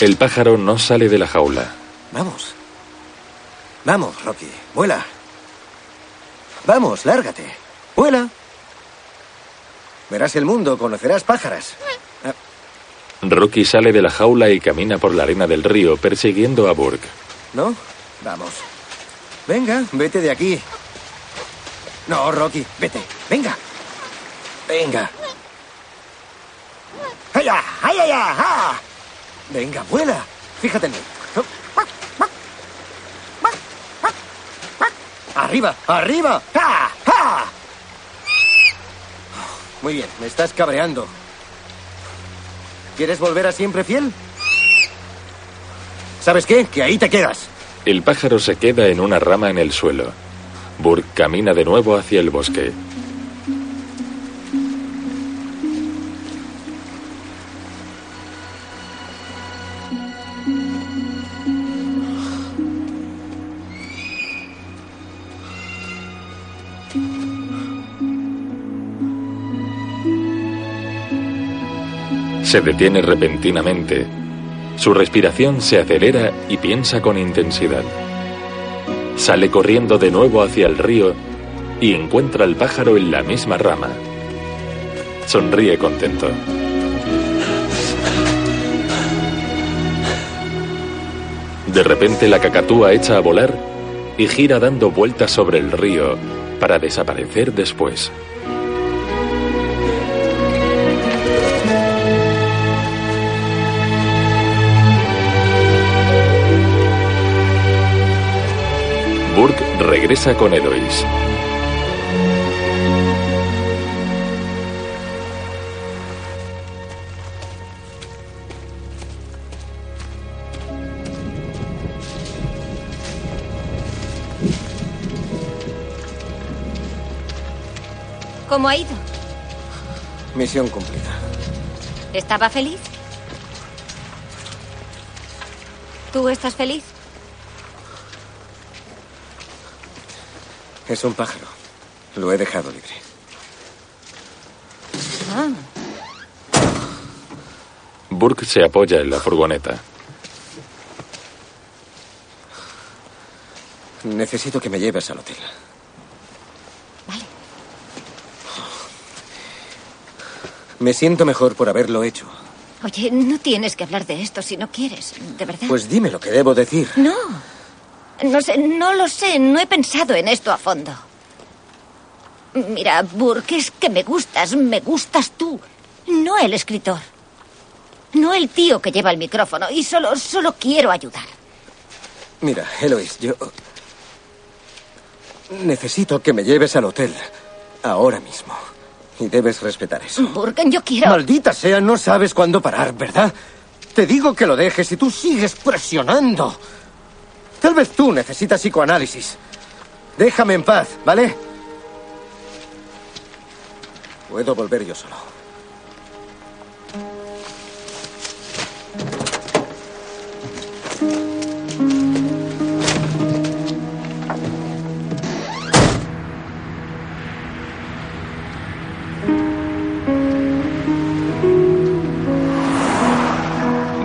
El pájaro no sale de la jaula. Vamos. Vamos, Rocky. Vuela. Vamos, lárgate. Vuela. Verás el mundo, conocerás pájaras. Rocky sale de la jaula y camina por la arena del río persiguiendo a Burke. ¿No? Vamos. Venga, vete de aquí. No, Rocky, vete. Venga. Venga. ¡Allá! ¡Ay, ay, ay! Venga, vuela. Fíjate en mí. ¡Arriba! ¡Arriba! ¡Ah! ¡Ah! Muy bien, me estás cabreando. ¿Quieres volver a siempre fiel? ¿Sabes qué? Que ahí te quedas. El pájaro se queda en una rama en el suelo. Burke camina de nuevo hacia el bosque. Se detiene repentinamente. Su respiración se acelera y piensa con intensidad. Sale corriendo de nuevo hacia el río y encuentra al pájaro en la misma rama. Sonríe contento. De repente la cacatúa echa a volar y gira dando vueltas sobre el río para desaparecer después. Regresa con Elois. ¿Cómo ha ido? Misión cumplida. ¿Estaba feliz? ¿Tú estás feliz? Es un pájaro. Lo he dejado libre. Ah, Burke se apoya en la furgoneta. Necesito que me lleves al hotel. Vale. Me siento mejor por haberlo hecho. Oye, no tienes que hablar de esto si no quieres, de verdad. Pues dime lo que debo decir. No. No sé, no lo sé. No he pensado en esto a fondo. Mira, Burke, es que me gustas, me gustas tú. No el escritor. No el tío que lleva el micrófono. Y solo, solo quiero ayudar. Mira, Eloís, yo... Necesito que me lleves al hotel. Ahora mismo. Y debes respetar eso. Burken, yo quiero... Maldita sea, no sabes cuándo parar, ¿verdad? Te digo que lo dejes y tú sigues presionando. Tal vez tú necesitas psicoanálisis. Déjame en paz, ¿vale? Puedo volver yo solo.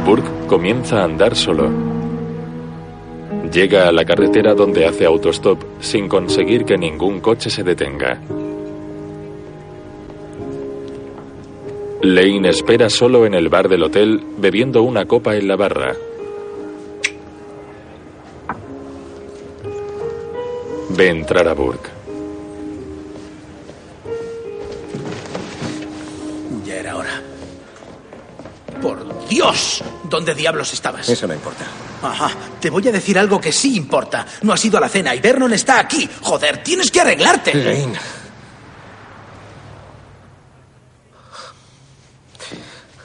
Burke comienza a andar solo. Llega a la carretera donde hace autostop sin conseguir que ningún coche se detenga. Lane espera solo en el bar del hotel bebiendo una copa en la barra. Ve entrar a Burke. Ya era hora. Por Dios, ¿dónde diablos estabas? Eso no importa. Ajá, te voy a decir algo que sí importa. No has ido a la cena y Vernon está aquí. Joder, tienes que arreglarte. Lane.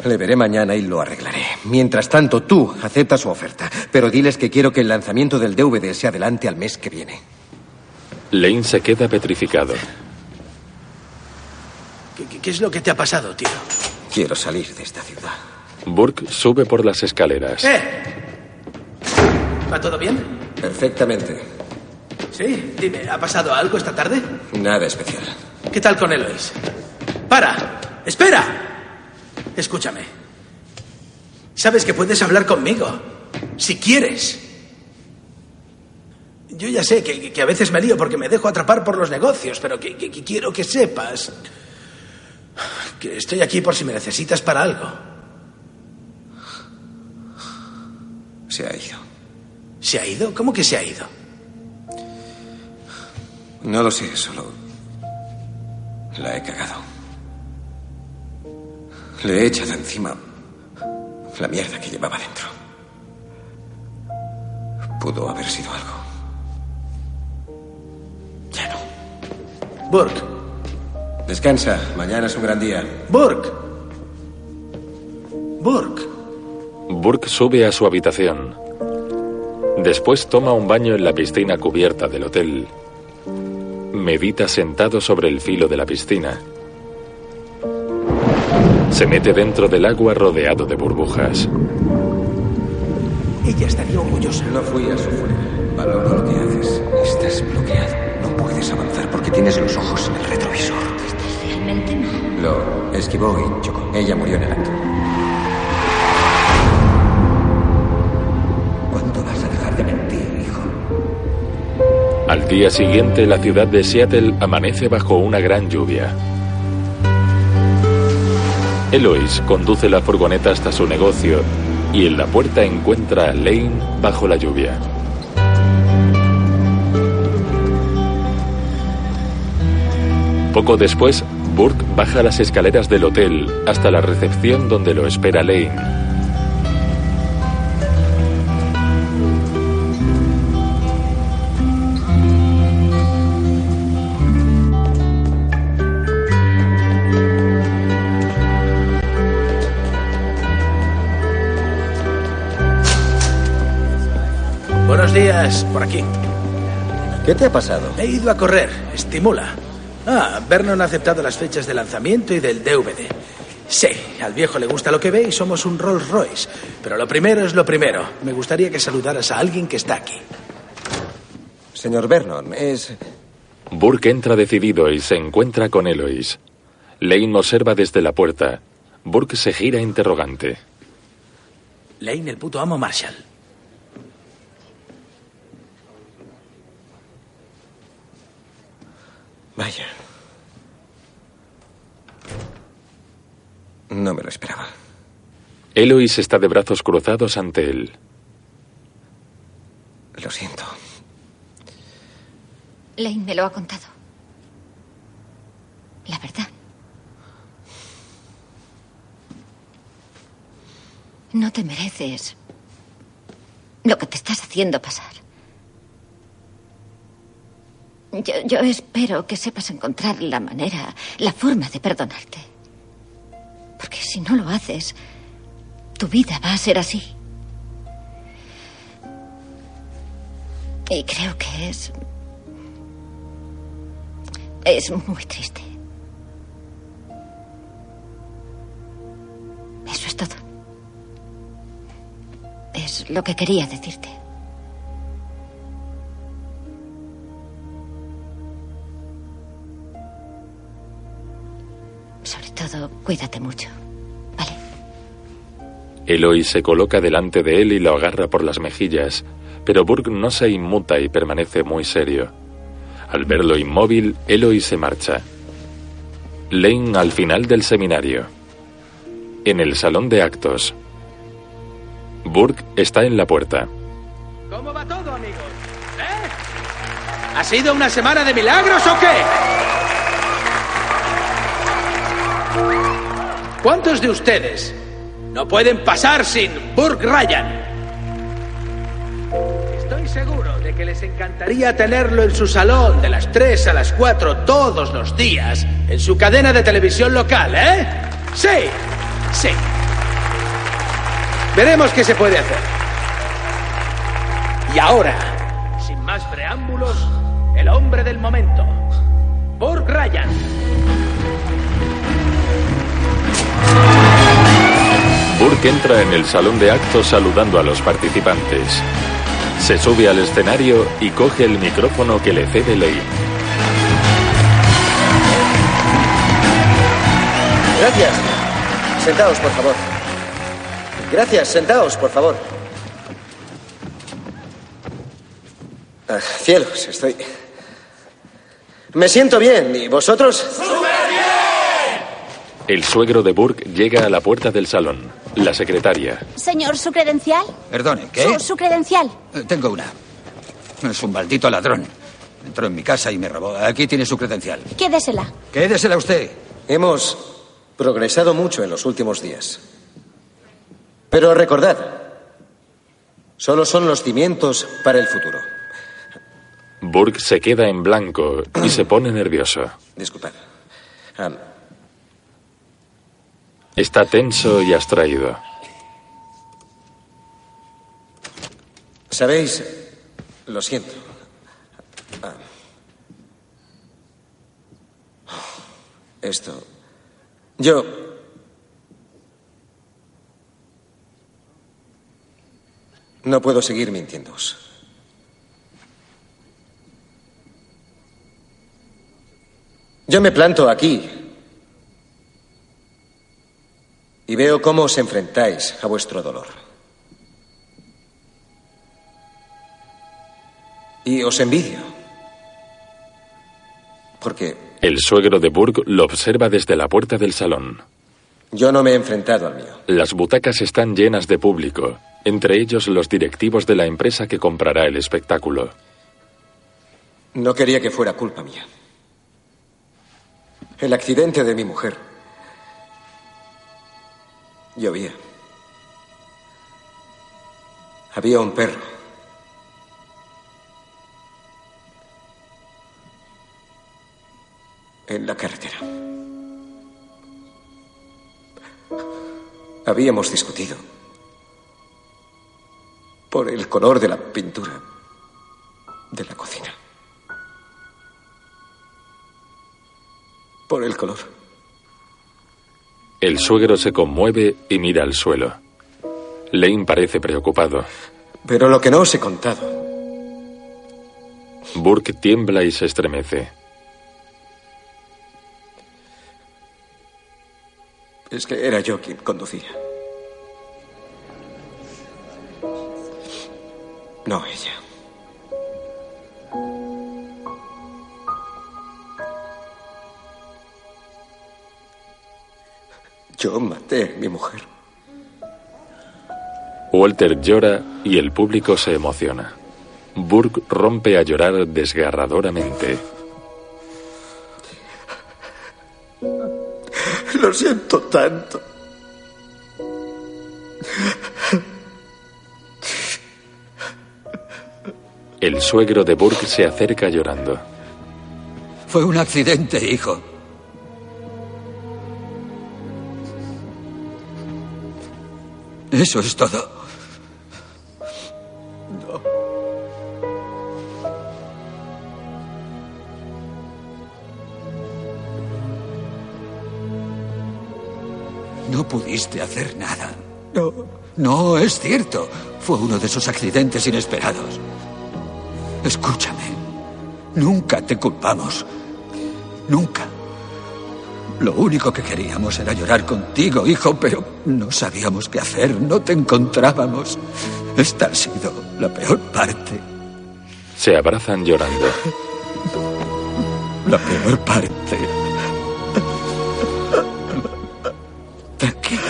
Le veré mañana y lo arreglaré. Mientras tanto, tú acepta su oferta, pero diles que quiero que el lanzamiento del DVD se adelante al mes que viene. Lane se queda petrificado. ¿Qué, qué- qué es lo que te ha pasado, tío? Quiero salir de esta ciudad. Burke sube por las escaleras. ¡Eh! ¿Va todo bien? Perfectamente. Sí, dime, ¿ha pasado algo esta tarde? Nada especial. ¿Qué tal con Elois? ¡Para! ¡Espera! Escúchame. Sabes que puedes hablar conmigo. Si quieres. Yo ya sé que, que a veces me lío porque me dejo atrapar por los negocios, pero que, que- que quiero que sepas que estoy aquí por si me necesitas para algo. Se ha ido. ¿Se ha ido? ¿Cómo que se ha ido? No lo sé, solo. La he cagado. Le he echado encima la mierda que llevaba dentro. Pudo haber sido algo. Burke, Descansa, mañana es un gran día. Burke. Burke. Burke sube a su habitación. Después toma un baño en la piscina cubierta del hotel. Medita sentado sobre el filo de la piscina. Se mete dentro del agua rodeado de burbujas. Ella estaría orgullosa. No fui a su funeral. Valoro lo que haces. Estás bloqueado. No puedes avanzar porque tienes los ojos en el retrovisor. Estás realmente mal. Lo esquivó y chocó. Ella murió en el acto. Al día siguiente, la ciudad de Seattle amanece bajo una gran lluvia. Eloise conduce la furgoneta hasta su negocio y en la puerta encuentra a Lane bajo la lluvia. Poco después, Burke baja las escaleras del hotel hasta la recepción donde lo espera Lane. Días, por aquí. ¿Qué te ha pasado? He ido a correr, estimula. Ah, Vernon ha aceptado las fechas de lanzamiento y del DVD. Sí, al viejo le gusta lo que ve y somos un Rolls Royce. Pero lo primero es lo primero. Me gustaría que saludaras a alguien que está aquí. Señor Vernon, es... Burke entra decidido y se encuentra con Eloise. Lane observa desde la puerta. Burke se gira interrogante. Lane, el puto amo Marshall. Vaya. No me lo esperaba. Eloise está de brazos cruzados ante él. Lo siento. Lane me lo ha contado. La verdad. No te mereces lo que te estás haciendo pasar. Yo, espero que sepas encontrar la manera, la forma de perdonarte. Porque si no lo haces, tu vida va a ser así. Y creo que es... Es muy triste. Eso es todo. Es lo que quería decirte. Todo, cuídate mucho. Eloy se coloca delante de él y lo agarra por las mejillas, pero Burke no se inmuta y permanece muy serio. Al verlo inmóvil, Eloy se marcha. Lane al final del seminario. En el salón de actos. Burke está en la puerta. ¿Cómo va todo, amigos? ¿Eh? ¿Ha sido una semana de milagros o qué? ¿Cuántos de ustedes no pueden pasar sin Burke Ryan? Estoy seguro de que les encantaría tenerlo en su salón de las 3 a las 4 todos los días en su cadena de televisión local, ¿eh? Sí, sí. Veremos qué se puede hacer. Y ahora, sin más preámbulos, el hombre del momento, Burke Ryan. Burke entra en el salón de actos saludando a los participantes. Se sube al escenario y coge el micrófono que le cede Lane. Gracias. Sentaos, por favor. Gracias, sentaos, por favor. Ah, cielos, estoy... Me siento bien. ¿Y vosotros? El suegro de Burke llega a la puerta del salón. La secretaria. Señor, ¿su credencial? Perdone, ¿qué? Su, su credencial. Eh, Tengo una. Es un maldito ladrón. Entró en mi casa y me robó. Aquí tiene su credencial. Quédesela. Quédesela usted. Hemos progresado mucho en los últimos días. Pero recordad, solo son los cimientos para el futuro. Burke se queda en blanco y se pone nervioso. Disculpad. Ah, Está tenso y abstraído. Sabéis, lo siento. Ah. Esto. Yo. No puedo seguir mintiéndoos. Yo me planto aquí y veo cómo os enfrentáis a vuestro dolor. Y os envidio. Porque El suegro de Burke lo observa desde la puerta del salón. yo no me he enfrentado al mío. Las butacas están llenas de público, entre ellos los directivos de la empresa que comprará el espectáculo. No quería que fuera culpa mía. El accidente de mi mujer. Llovía. Había un perro. En la carretera. Habíamos discutido por el color de la pintura de la cocina. Por el color. El suegro se conmueve y mira al suelo. Lane parece preocupado. Pero lo que no os he contado Burke tiembla y se estremece. es que era yo quien conducía. No ella. Yo maté a mi mujer. Walter llora y el público se emociona. Burke rompe a llorar desgarradoramente. Lo siento tanto. El suegro de Burke se acerca llorando. Fue un accidente, hijo. Eso es todo. No pudiste hacer nada. No, no es cierto. Fue uno de esos accidentes inesperados. Escúchame. Nunca te culpamos. Nunca. Lo único que queríamos era llorar contigo, hijo, pero no sabíamos qué hacer, no te encontrábamos. Esta ha sido la peor parte. Se abrazan llorando. La peor parte. Tranquilo.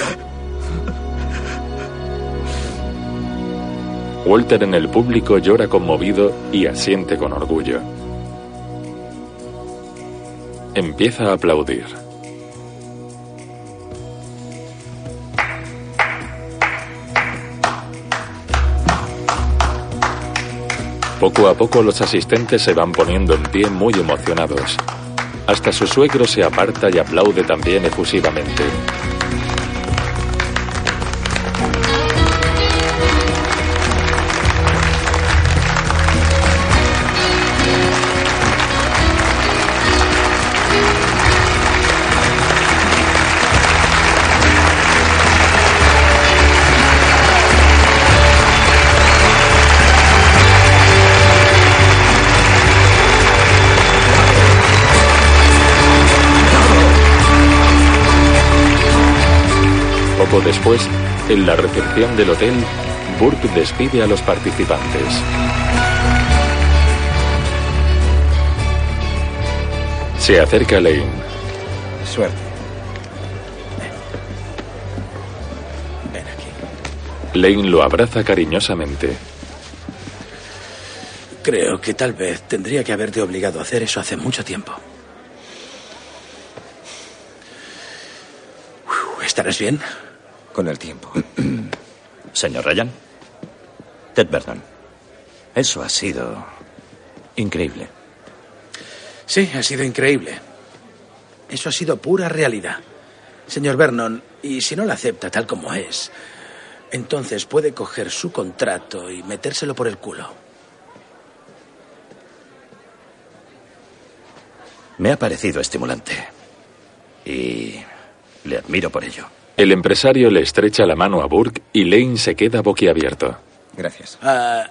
Walter en el público llora conmovido y asiente con orgullo. Empieza a aplaudir. Poco a poco los asistentes se van poniendo en pie muy emocionados. Hasta su suegro se aparta y aplaude también efusivamente. Después, en la recepción del hotel, Burke despide a los participantes. Se acerca Lane. Suerte. Lane lo abraza cariñosamente. Creo que tal vez tendría que haberte obligado a hacer eso hace mucho tiempo. ¿Estarás bien? Con el tiempo. Señor Ryan. Ted Vernon. Eso ha sido increíble. Sí, ha sido increíble. Eso ha sido pura realidad. Señor Vernon, y si no la acepta tal como es, entonces puede coger su contrato y metérselo por el culo. Me ha parecido estimulante. Y le admiro por ello. El empresario le estrecha la mano a Burke y Lane se queda boquiabierto. Gracias. Ah,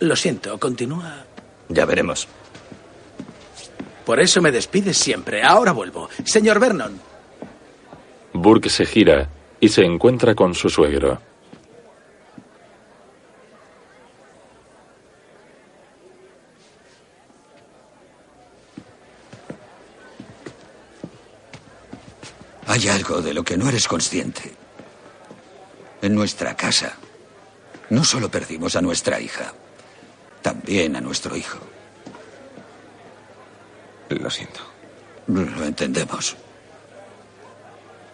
lo siento, continúa. Ya veremos. Por eso me despides siempre. Ahora vuelvo. Señor Vernon. Burke se gira y se encuentra con su suegro. Hay algo de lo que no eres consciente. En nuestra casa, no solo perdimos a nuestra hija, también a nuestro hijo. Lo siento. Lo entendemos.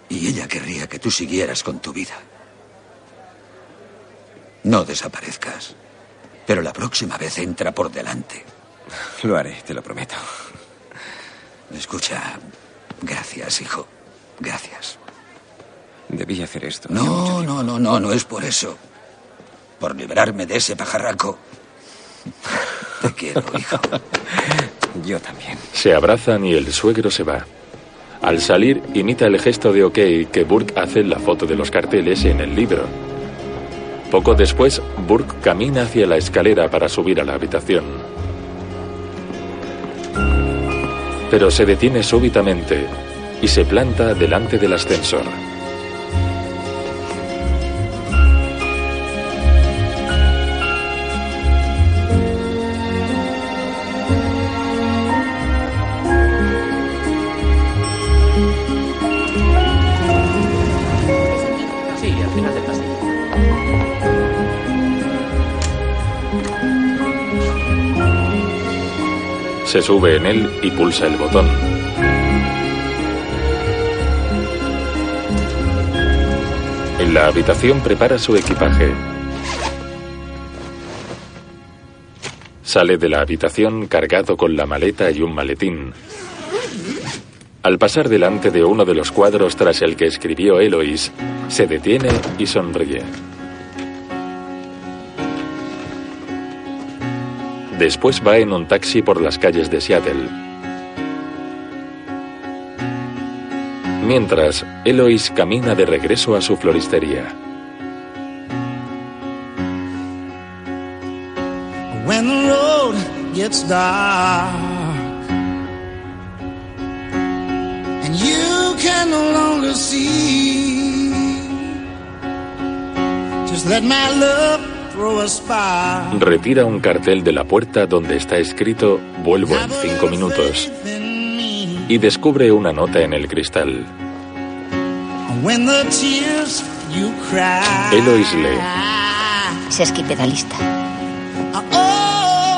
Y ella querría que tú siguieras con tu vida. No desaparezcas. Pero la próxima vez entra por delante. Lo haré, te lo prometo. Escucha, gracias, hijo. Gracias. Debí hacer esto. No, no, no, no, no es por eso. Por librarme de ese pajarraco. Te quiero, hijo. Yo también. Se abrazan y el suegro se va. Al salir, imita el gesto de OK que Burke hace en la foto de los carteles en el libro. Poco después, Burke camina hacia la escalera para subir a la habitación. Pero se detiene súbitamente y se planta delante del ascensor. Se sube en él y pulsa el botón. La habitación prepara su equipaje. Sale de la habitación cargado con la maleta y un maletín. Al pasar delante de uno de los cuadros tras el que escribió Eloise, se detiene y sonríe. Después va en un taxi por las calles de Seattle. Mientras, Eloise camina de regreso a su floristería. When the road gets dark and you can no longer see, just let my love throw a spark. Retira un cartel de la puerta donde está escrito Vuelvo en cinco minutos y descubre una nota en el cristal. When the tears you cry. Eloise lee. Se esquipedalista.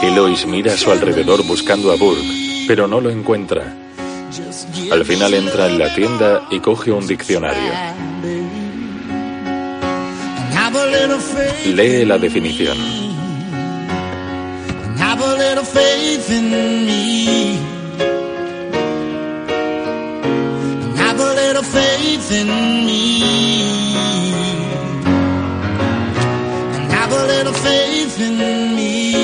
Eloise mira a su alrededor buscando a Burke, pero no lo encuentra. Al final entra en la tienda y coge un diccionario. Have a little faith, Lee la definición. Little faith in me. Have a little faith in me.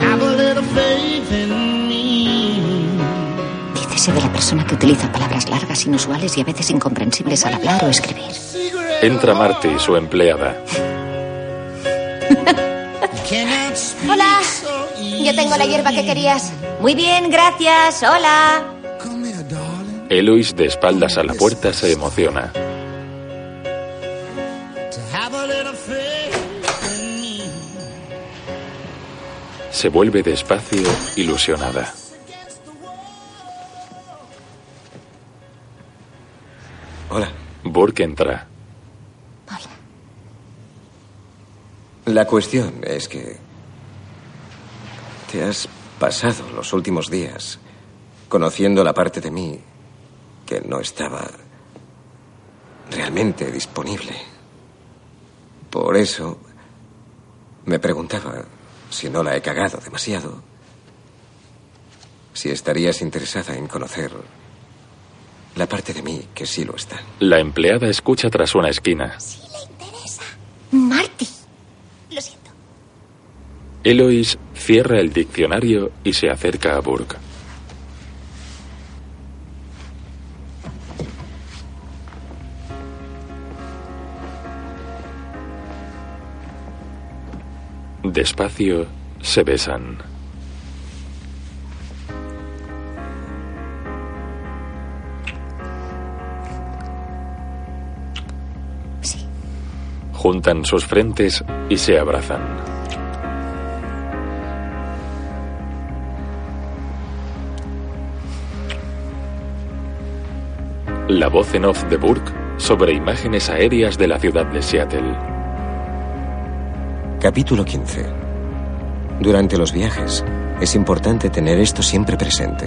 And have a little faith in me. Have a little faith in me. Dícese de la persona que utiliza palabras largas, inusuales y a veces incomprensibles al hablar o escribir. Entra Marty, su empleada. Hola. Yo tengo la hierba que querías. Muy bien, gracias. Hola. Eloise, de espaldas a la puerta, se emociona. Se vuelve despacio, ilusionada. Hola. Burke entra. La cuestión es que te has pasado los últimos días conociendo la parte de mí que no estaba realmente disponible. Por eso me preguntaba si no la he cagado demasiado, si estarías interesada en conocer la parte de mí que sí lo está. La empleada escucha tras una esquina. Marty. Lo siento. Eloise cierra el diccionario y se acerca a Burke. Despacio se besan. Juntan sus frentes y se abrazan. La voz en off de Burke sobre imágenes aéreas de la ciudad de Seattle. Capítulo 15. Durante los viajes es importante tener esto siempre presente.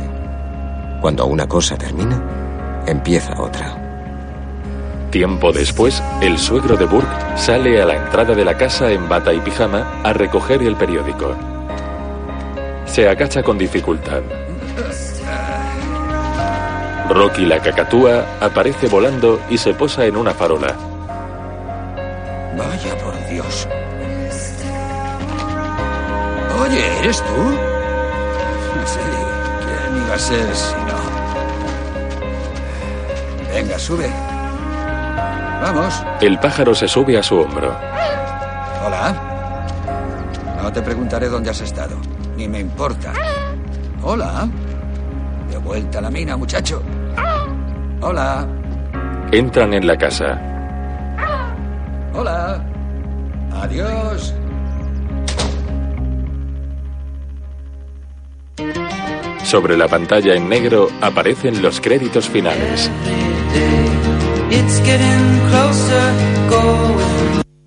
Cuando una cosa termina, empieza otra. Tiempo después, el suegro de Burke sale a la entrada de la casa en bata y pijama a recoger el periódico. Se agacha con dificultad. Rocky la cacatúa aparece volando y se posa en una farola. Vaya por Dios. Oye, ¿eres tú? Sí, ¿quién iba a ser si no? Venga, sube. Vamos. El pájaro se sube a su hombro. Hola. No te preguntaré dónde has estado, ni me importa. Hola. De vuelta a la mina, muchacho. Hola. Entran en la casa. Hola. Adiós. Sobre la pantalla en negro aparecen los créditos finales. It's getting closer, going